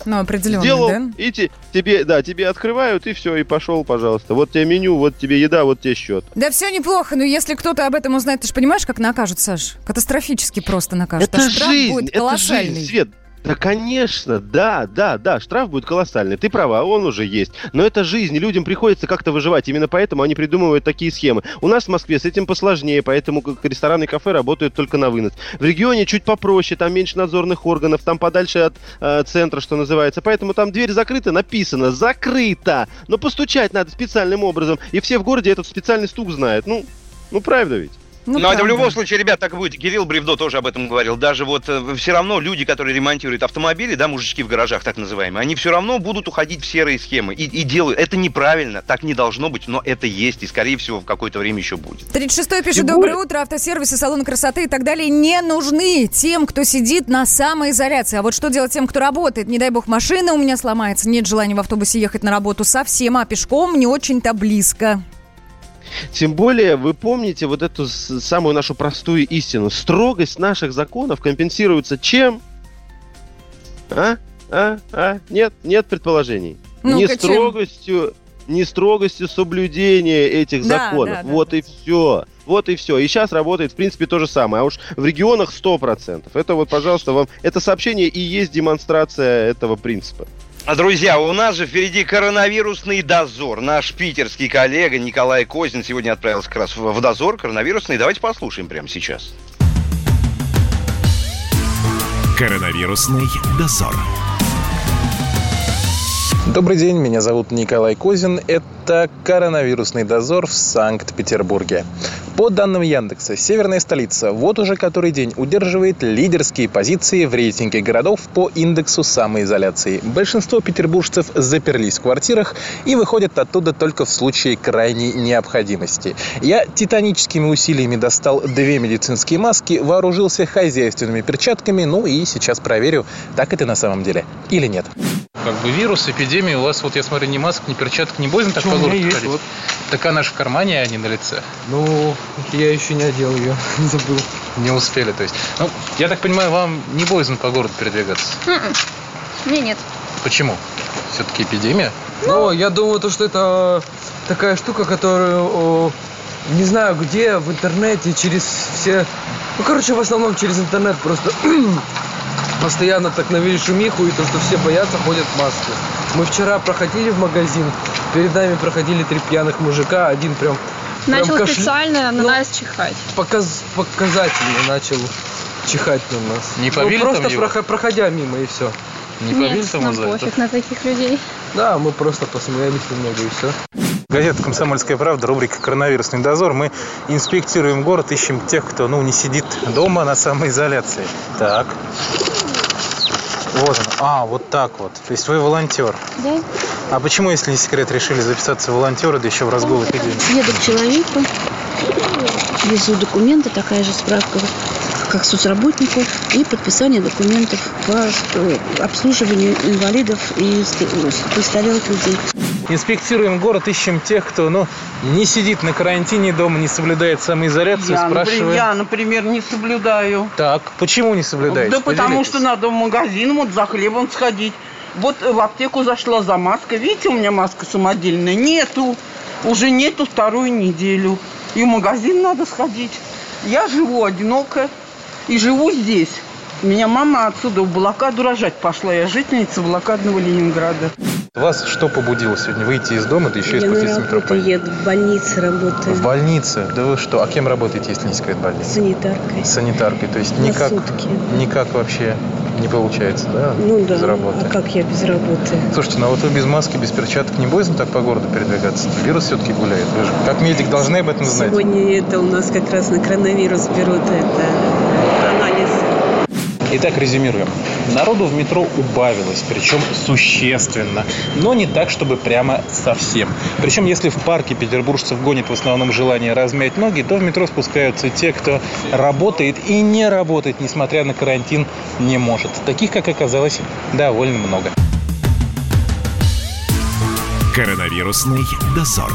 Ну, определенно, Сделал, да? и те, тебе, да, тебе открывают, и все, и пошел, пожалуйста. Вот тебе меню, вот тебе еда, вот тебе счет. Да все неплохо, но если кто-то об этом узнает, ты же понимаешь, как накажут, Саш? Катастрофически просто накажут. Это а жизнь, будет это жизнь, Свет. Да, конечно, да, да, да, штраф будет колоссальный. Ты права, он уже есть. Но это жизнь, людям приходится как-то выживать. Именно поэтому они придумывают такие схемы. У нас в Москве с этим посложнее, поэтому как рестораны и кафе работают только на вынос. В регионе чуть попроще, там меньше надзорных органов, там подальше от э, центра, что называется. Поэтому там дверь закрыта, написано «закрыто». Но постучать надо специальным образом. И все в городе этот специальный стук знают. Ну, ну правда ведь? Ну, Но это в любом случае, ребят, так и будет. Кирилл Бревдо тоже об этом говорил. Даже вот э, все равно люди, которые ремонтируют автомобили, да, мужички в гаражах так называемые, они все равно будут уходить в серые схемы и, и делают. Это неправильно, так не должно быть, но это есть и, скорее всего, в какое-то время еще будет. 36-й пишет, доброе утро, автосервисы, салоны красоты и так далее не нужны тем, кто сидит на самоизоляции. А вот что делать тем, кто работает? Не дай бог, машина у меня сломается, нет желания в автобусе ехать на работу совсем, а пешком не очень-то близко. Тем более, вы помните вот эту самую нашу простую истину. Строгость наших законов компенсируется чем? А? А? А? Нет? Нет предположений. не Ну-ка, чем? строгостью, не строгостью соблюдения этих Да, законов. да, да, вот да. и все. Вот и все. И сейчас работает, в принципе, то же самое. А уж в регионах 100%. Это вот, пожалуйста, вам... Это сообщение и есть демонстрация этого принципа. А, Друзья, у нас же впереди коронавирусный дозор. Наш питерский коллега Николай Козин сегодня отправился как раз в дозор коронавирусный. Давайте послушаем прямо сейчас. Коронавирусный дозор. Добрый день, меня зовут Николай Козин. Это коронавирусный дозор в Санкт-Петербурге. По данным Яндекса, северная столица вот уже который день удерживает лидерские позиции в рейтинге городов по индексу самоизоляции. Большинство петербуржцев заперлись в квартирах и выходят оттуда только в случае крайней необходимости. Я титаническими усилиями достал две медицинские маски, вооружился хозяйственными перчатками, ну и сейчас проверю, так это на самом деле или нет. Как бы вирус, эпидемия, у вас, вот я смотрю, ни масок, ни перчаток, не боязно так по городу есть, вот. Так она же в кармане, а не на лице. Ну, я еще не одел ее, забыл. Не успели, то есть. Ну, я так понимаю, вам не боязно по городу передвигаться? Мне нет. Почему? Все-таки эпидемия? Ну, я думаю, то, что это такая штука, которую о, не знаю где, в интернете, через все... Ну, короче, в основном через интернет просто постоянно так навели шумиху, и то, что все боятся, ходят в маске. Мы вчера проходили в магазин, перед нами проходили три пьяных мужика, один прям... прям Начал кашля- специально на Ну, нас чихать. показ- показательно начал чихать на нас. Не Ну, побили просто там его? прохо- проходя мимо и все. Не Нет, побили там нам за это? пофиг на таких людей. Да, мы просто посмеялись немного и все. Газета «Комсомольская правда», рубрика «Коронавирусный дозор». Мы инспектируем город, ищем тех, кто ну, не сидит дома на самоизоляции. Так. Вот он. А, вот так вот. То есть вы волонтер. Да? А почему, если не секрет, решили записаться в волонтеры, да еще в разгул эпидемии? Еду к человеку, везу документы, такая же справка, как соцработнику, и подписание документов по э, обслуживанию инвалидов и ст- престарелых людей. Инспектируем город, ищем тех, кто ну, не сидит на карантине дома, не соблюдает самоизоляцию, Я, например, спрашиваем. я, например, не соблюдаю. Так, почему не соблюдаете? Да потому Поделитесь. что надо в магазин вот за хлебом сходить. Вот в аптеку зашла за маской. Видите, у меня маска самодельная. Нету. Уже нету вторую неделю. И в магазин надо сходить. Я живу одиноко и живу здесь. Меня мама отсюда в блокаду рожать пошла. Я жительница блокадного Ленинграда. Вас что побудило сегодня выйти из дома, да еще и Я на спуститься в метро? работу еду, в больнице работаю. В больнице? Да вы что? А кем работаете, если не секрет больницы? Санитаркой. Санитаркой. То есть На никак, сутки. никак вообще не получается, да? Ну да, Без работы. а как я без работы? Слушайте, ну а вот вы без маски, без перчаток не боязно так по городу передвигаться? Вирус все-таки гуляет. Вы же как медик должны об этом знать. Сегодня это у нас как раз на коронавирус берут это анализ. Итак, резюмируем. Народу в метро убавилось, причем существенно. Но не так, чтобы прямо совсем. Причем, если в парке петербуржцев гонит в основном желание размять ноги, то в метро спускаются те, кто работает и не работает, несмотря на карантин, не может. Таких, как оказалось, довольно много. Коронавирусный дозор.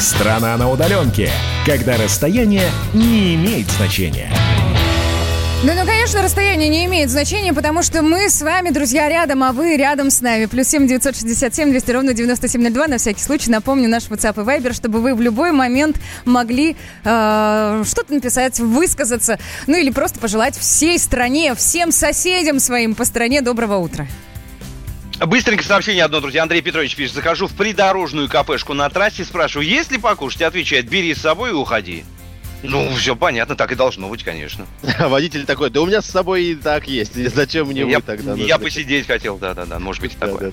Страна на удаленке, когда расстояние не имеет значения. Да, ну, конечно, расстояние не имеет значения, потому что мы с вами, друзья, рядом, а вы рядом с нами. Плюс семь девятьсот шестьдесят семь двести ровно девяносто семь ноль два. На всякий случай напомню наш WhatsApp и Viber, чтобы вы в любой момент могли э, что-то написать, высказаться, ну или просто пожелать всей стране, всем соседям своим по стране доброго утра. Быстренько сообщение одно, друзья. Андрей Петрович пишет. Захожу в придорожную кафешку на трассе, спрашиваю, есть ли покушать? Отвечает, бери с собой и уходи. Ну, все понятно, так и должно быть, конечно. А водитель такой, да у меня с собой и так есть. Зачем мне я, вы тогда? Я нужны?» посидеть хотел, да-да-да, может быть такое.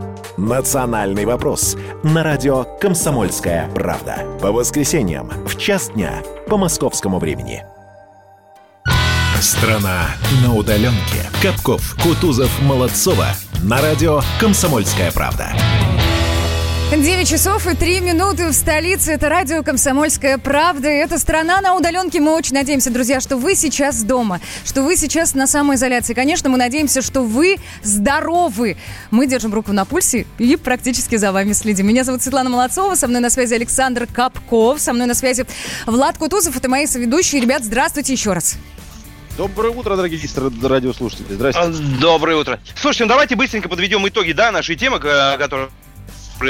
«Национальный вопрос» на радио «Комсомольская правда». По воскресеньям в час дня по московскому времени. Страна на удаленке. Капков, Кутузов, Молодцова. На радио «Комсомольская правда». 9 часов и 3 минуты в столице. Это радио «Комсомольская правда». И Это страна на удаленке. Мы очень надеемся, друзья, что вы сейчас дома, что вы сейчас на самоизоляции. Конечно, мы надеемся, что вы здоровы. Мы держим руку на пульсе и практически за вами следим. Меня зовут Светлана Молодцова, со мной на связи Александр Капков, со мной на связи Влад Кутузов. Это мои соведущие. Ребят, здравствуйте еще раз. Доброе утро, дорогие радиослушатели. Здравствуйте. Доброе утро. Слушайте, ну давайте быстренько подведем итоги, да, нашей темы, к- которая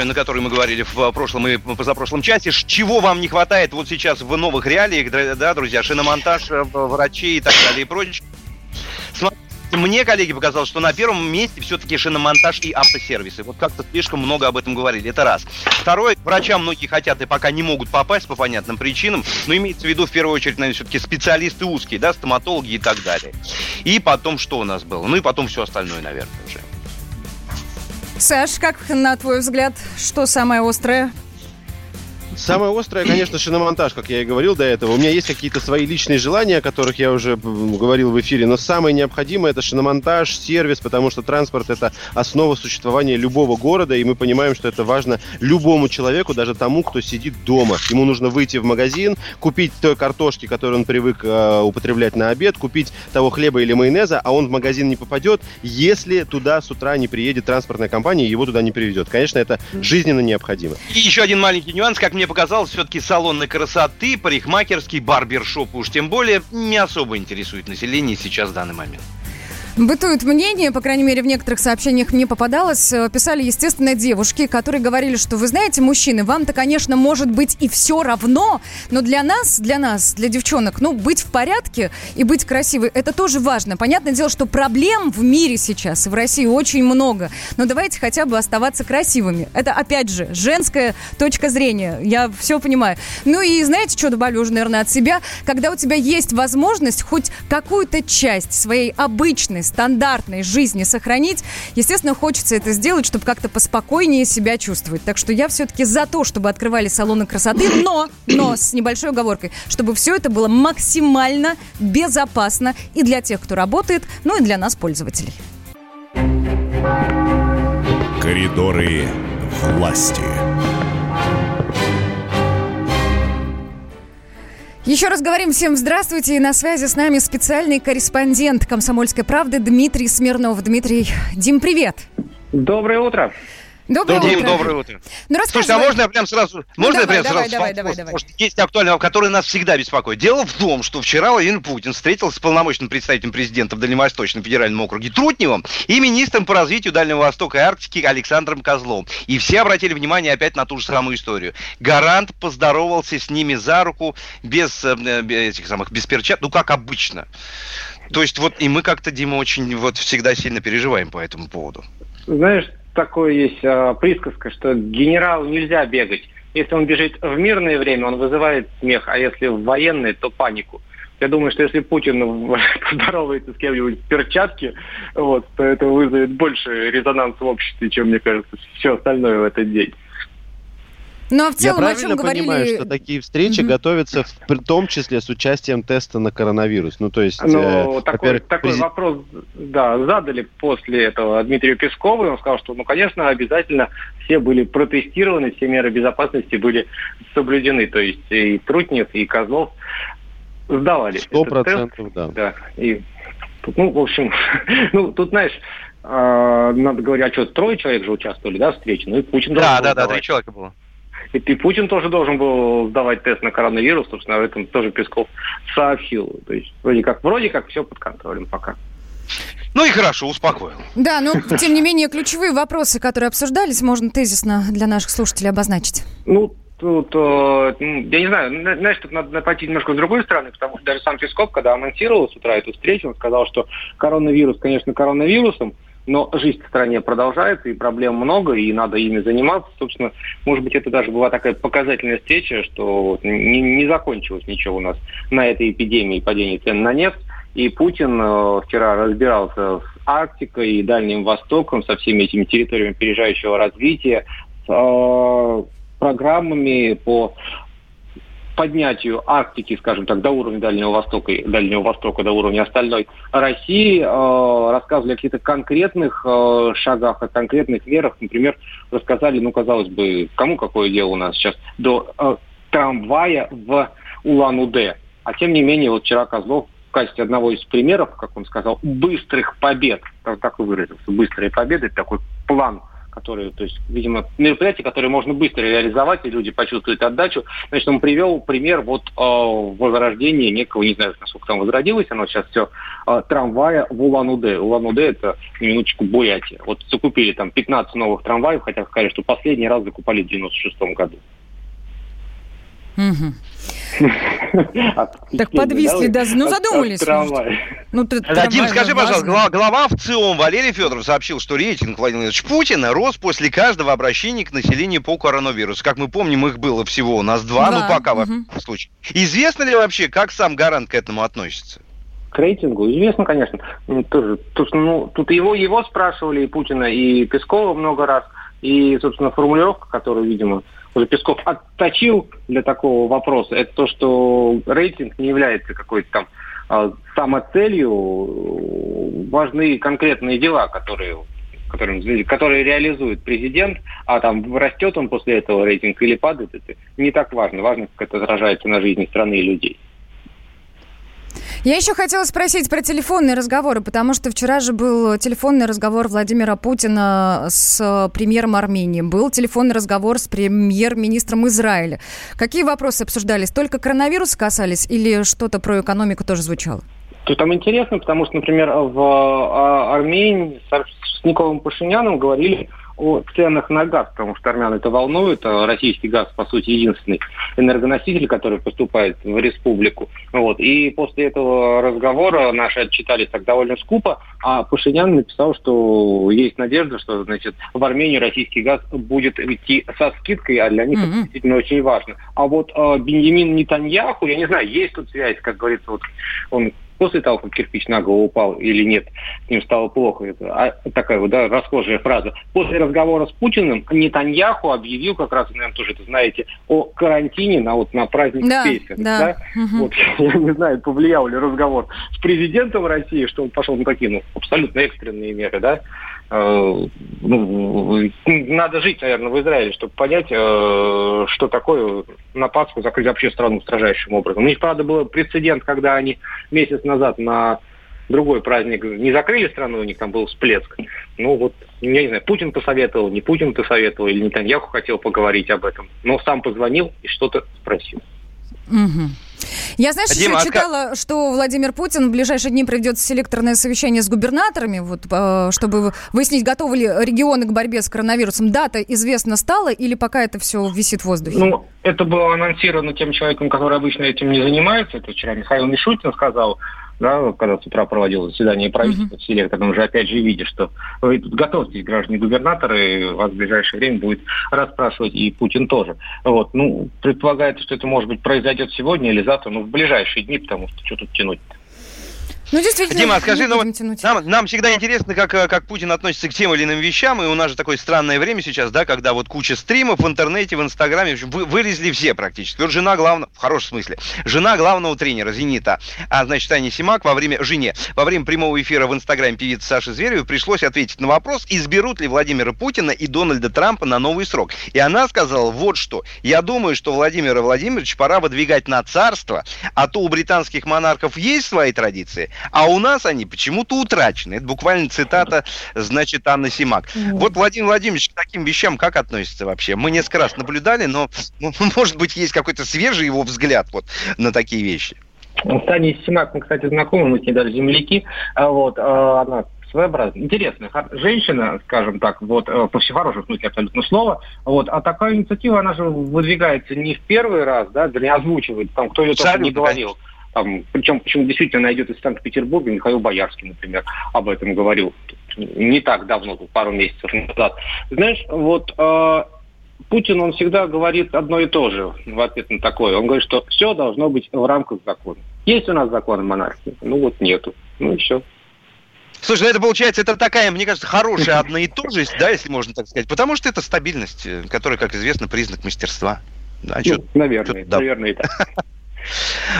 на которой мы говорили в прошлом и позапрошлом часе. Ш- Чего вам не хватает вот сейчас в новых реалиях, да, друзья, шиномонтаж, э, врачей и так далее и прочее. Смотрите, мне, коллеги, показалось, что на первом месте все-таки шиномонтаж и автосервисы. Вот как-то слишком много об этом говорили. Это раз. Второе, врачам многие хотят и пока не могут попасть по понятным причинам, но имеется в виду в первую очередь, наверное, все-таки специалисты узкие, да, стоматологи и так далее. И потом что у нас было? Ну и потом все остальное, наверное, уже. Саш, как на твой взгляд, что самое острое? Самое острое, конечно, шиномонтаж, как я и говорил до этого. У меня есть какие-то свои личные желания, о которых я уже говорил в эфире, но самое необходимое это шиномонтаж, сервис, потому что транспорт это основа существования любого города, и мы понимаем, что это важно любому человеку, даже тому, кто сидит дома. Ему нужно выйти в магазин, купить той картошки, которую он привык э, употреблять на обед, купить того хлеба или майонеза, а он в магазин не попадет, если туда с утра не приедет транспортная компания и его туда не приведет. Конечно, это жизненно необходимо. И еще один маленький нюанс, как мне показалось, все-таки салоны красоты, парикмахерский, барбершоп уж тем более не особо интересует население сейчас в данный момент. Бытует мнение, по крайней мере, в некоторых сообщениях мне попадалось, э, писали, естественно, девушки, которые говорили, что, вы знаете, мужчины, вам-то, конечно, может быть и все равно, но для нас, для нас, для девчонок, ну, быть в порядке и быть красивой, это тоже важно. Понятное дело, что проблем в мире сейчас в России очень много, но давайте хотя бы оставаться красивыми. Это, опять же, женская точка зрения, я все понимаю. Ну и знаете, что добавлю уже, наверное, от себя? Когда у тебя есть возможность хоть какую-то часть своей обычной, стандартной жизни сохранить, естественно, хочется это сделать, чтобы как-то поспокойнее себя чувствовать. Так что я все-таки за то, чтобы открывали салоны красоты, но, но с небольшой оговоркой, чтобы все это было максимально безопасно и для тех, кто работает, ну и для нас, пользователей. Коридоры власти. Еще раз говорим всем здравствуйте. На связи с нами специальный корреспондент «Комсомольской правды» Дмитрий Смирнов. Дмитрий, Дим, привет. Доброе утро. Доброе Дим, утро. доброе утро. Ну, Слушайте, а можно я прям сразу... Ну, можно давай, я прям давай, сразу... давай, давай, давай. Что есть актуальный вопрос, который нас всегда беспокоит. Дело в том, что вчера Владимир Путин встретился с полномочным представителем президента в Дальневосточном федеральном округе Трутневым и министром по развитию Дальнего Востока и Арктики Александром Козловым. И все обратили внимание опять на ту же самую историю. Гарант поздоровался с ними за руку без э, э, этих самых, без перчат, ну как обычно. То есть вот и мы как-то, Дима, очень вот всегда сильно переживаем по этому поводу. Знаешь, такое есть а, присказка, что генералу нельзя бегать. Если он бежит в мирное время, он вызывает смех, а если в военное, то панику. Я думаю, что если Путин поздоровается с кем-нибудь в перчатке, вот, то это вызовет больше резонанс в обществе, чем, мне кажется, все остальное в этот день. Ну, а в Я целом, о чем правильно говорили... понимаю, что такие встречи Мгм. готовятся в при том числе с участием теста на коронавирус? Ну, то есть, Ну, э, такой, такой вопрос, да, задали после этого Дмитрию Пескову, и он сказал, что, ну, конечно, обязательно все были протестированы, все меры безопасности были соблюдены, то есть и Трутнев, и Козлов сдавали Сто процентов, да. Да, и, ну, в общем, ну, тут, знаешь, а, надо говорить, а что, трое человек же участвовали, да, в встрече, ну и Путин Да, да, да, три сдавать. человека было. И, и Путин тоже должен был сдавать тест на коронавирус, собственно, об этом тоже Песков сообщил. То есть вроде как, вроде как все под контролем пока. Ну и хорошо, успокоил. Да, но тем не менее ключевые вопросы, которые обсуждались, можно тезисно для наших слушателей обозначить. Ну, тут, э, ну, я не знаю, на- знаешь, тут надо пойти немножко с другой стороны, потому что даже сам Песков, когда анонсировал с утра эту встречу, он сказал, что коронавирус, конечно, коронавирусом, но жизнь в стране продолжается, и проблем много, и надо ими заниматься. Собственно, может быть, это даже была такая показательная встреча, что не, не закончилось ничего у нас на этой эпидемии падения цен на нефть. И Путин э, вчера разбирался с Арктикой и Дальним Востоком, со всеми этими территориями опережающего развития, с э, программами по поднятию Арктики, скажем так, до уровня Дальнего Востока, и Дальнего Востока до уровня остальной России, э, рассказывали о каких-то конкретных э, шагах, о конкретных мерах. Например, рассказали, ну, казалось бы, кому какое дело у нас сейчас, до э, трамвая в Улан-Удэ. А тем не менее, вот вчера Козлов в качестве одного из примеров, как он сказал, быстрых побед, так, так и выразился, быстрые победы, такой план который, то есть, видимо, мероприятие, которое можно быстро реализовать, и люди почувствуют отдачу. Значит, он привел пример вот э, возрождения некого, не знаю, насколько там возродилось, оно сейчас все, э, трамвая в Улан-Удэ. Улан-Удэ это, минуточку, Бурятия. Вот закупили там 15 новых трамваев, хотя сказали, что последний раз закупали в 96 году. Так подвисли да. Ну, задумались. Ну, Дим, скажи, пожалуйста, глава, глава ВЦИОМ Валерий Федоров сообщил, что рейтинг Владимира Владимировича Путина рос после каждого обращения к населению по коронавирусу. Как мы помним, их было всего у нас два, Два, ну пока во всяком случае. Известно ли вообще, как сам Гарант к этому относится? К рейтингу известно, конечно. Ну, тут, ну, тут его, его спрашивали, и Путина, и Пескова много раз. И, собственно, формулировка, которую, видимо, уже Песков отточил для такого вопроса, это то, что рейтинг не является какой-то там а, самоцелью. Важны конкретные дела, которые которые, которые реализует президент, а там растет он после этого рейтинг или падает, это не так важно. Важно, как это отражается на жизни страны и людей. Я еще хотела спросить про телефонные разговоры, потому что вчера же был телефонный разговор Владимира Путина с премьером Армении, был телефонный разговор с премьер-министром Израиля. Какие вопросы обсуждались? Только коронавирус касались или что-то про экономику тоже звучало? Тут там интересно, потому что, например, в а, Армении с Ар- с Николом Пашиняном говорили о ценах на газ, потому что армян это волнует. а Российский газ, по сути, единственный энергоноситель, который поступает в республику. Вот. И после этого разговора наши отчитались так довольно скупо, а Пашинян написал, что есть надежда, что значит, в Армению российский газ будет идти со скидкой, а для них это действительно очень важно. А вот э, Беньямин Нетаньяху, я не знаю, есть тут связь, как говорится, вот он после того, как кирпич на голову упал или нет, с ним стало плохо. Это а, такая вот, да, расхожая фраза. После разговора с Путиным Нетаньяху объявил, как раз, наверное, тоже это знаете, о карантине на, вот, на праздник Да, Песен. да. Мгм. Вот, я не знаю, повлиял ли разговор с президентом России, что он пошел на такие, ну, абсолютно экстренные меры, да. Э, ну, надо жить, наверное, в Израиле, чтобы понять, э, что такое на Пасху закрыть вообще страну строжайшим образом. У них, правда, был прецедент, когда они месяц назад на другой праздник не закрыли страну, у них там был всплеск. Ну вот, я не знаю, Путин посоветовал, не Путин посоветовал, или Нетаньяху хотел поговорить об этом. Но сам позвонил и что-то спросил. Мгм. Я, знаешь, Дима, еще а читала, что Владимир Путин в ближайшие дни проведет селекторное совещание с губернаторами, вот, э, чтобы выяснить, готовы ли регионы к борьбе с коронавирусом. Дата известна стала или пока это все висит в воздухе? Ну, это было анонсировано тем человеком, который обычно этим не занимается. Это вчера Михаил Мишутин сказал, да, когда с утра проводил заседание правительства в селектор, он же опять же видит, что вы тут готовьтесь, граждане губернаторы, вас в ближайшее время будет расспрашивать и Путин тоже. Вот, ну, предполагается, что это, может быть, произойдет сегодня или завтра, ну, в ближайшие дни, потому что что тут тянуть Ну, действительно, Дима, скажи, не ну, нам, нам всегда интересно, как, э, как Путин относится к тем или иным вещам, и у нас же такое странное время сейчас, да, когда вот куча стримов в интернете, в Инстаграме, в общем, вы, вылезли все практически. Вот жена главного, в хорошем смысле, жена главного тренера «Зенита», а, значит, Таня Симак во время, жене, во время прямого эфира в Инстаграме певицы Саши Зверевой пришлось ответить на вопрос, изберут ли Владимира Путина и Дональда Трампа на новый срок. И она сказала вот что. Я думаю, что Владимира Владимировича пора выдвигать на царство, а то у британских монархов есть свои традиции, а у нас они почему-то утрачены. Это буквально цитата, значит, Анны Симак. Вот Владимир Владимирович к таким вещам как относится вообще? Мы несколько раз наблюдали, но, ну, может быть, есть какой-то свежий его взгляд вот на такие вещи. С Таней Симак мы, кстати, знакомы, мы с ней даже земляки. А Вот, а, она своеобразная, интересная женщина, скажем так, вот, э, по всему хорошему смысле абсолютно слова. Вот, а такая инициатива, она же выдвигается не в первый раз, да, да не озвучивает, там, кто ее только не говорил. Там, причем, почему действительно она идет из Санкт-Петербурга, Михаил Боярский, например, об этом говорил не так давно, пару месяцев назад. Знаешь, вот э, Путин, он всегда говорит одно и то же в ответ на такое. Он говорит, что все должно быть в рамках закона. Есть у нас закон монархии? Ну вот нету. Ну и все. Слушай, ну это получается, это такая, мне кажется, хорошая одноитожесть, да, если можно так сказать, потому что это стабильность, э, которая, как известно, признак мастерства. Да, Ну, чё- наверное, чё- да. наверное, и так.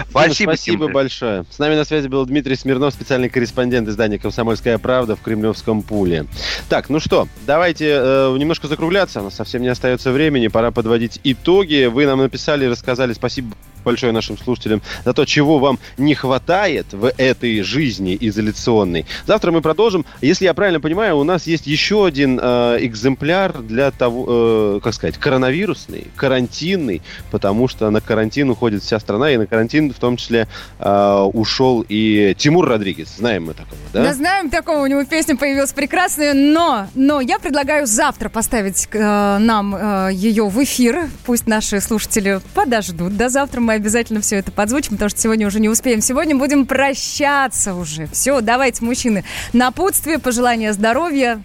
Спасибо, Спасибо Тим. большое. С нами на связи был Дмитрий Смирнов, специальный корреспондент издания «Комсомольская правда» в Кремлевском пуле. Так, ну что, давайте э, немножко закругляться. У нас совсем не остается времени. Пора подводить итоги. Вы нам написали, рассказали. Спасибо большое нашим слушателям за то, чего вам не хватает в этой жизни изоляционной. Завтра мы продолжим. Если я правильно понимаю, у нас есть еще один э, экземпляр для того, э, как сказать, коронавирусный, карантинный, потому что на карантин уходит вся страна, и на карантин в том числе э, ушел и Тимур Родригес. Знаем мы такого, да? Да? знаем такого, у него песня появилась прекрасная, но, но я предлагаю завтра поставить э, нам э, ее в эфир. Пусть наши слушатели подождут до завтра, мы обязательно все это подзвучим, потому что сегодня уже не успеем. Сегодня будем прощаться уже. Все, давайте, мужчины, напутствие, пожелания здоровья.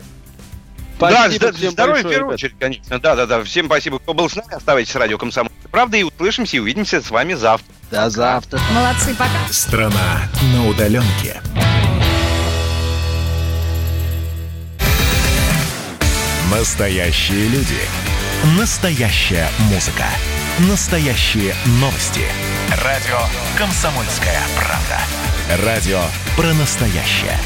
Да, Спасибо зда- всем здоровья большое, в первую ребят. очередь, конечно. Да, да, да. Всем спасибо, кто был с нами. Оставайтесь с радио Комсомольской правды и услышимся и увидимся с вами завтра. До завтра. Молодцы, пока. Страна на удаленке. Настоящие люди. Настоящая музыка. Настоящие новости. Радио «Комсомольская правда». Радио про настоящее.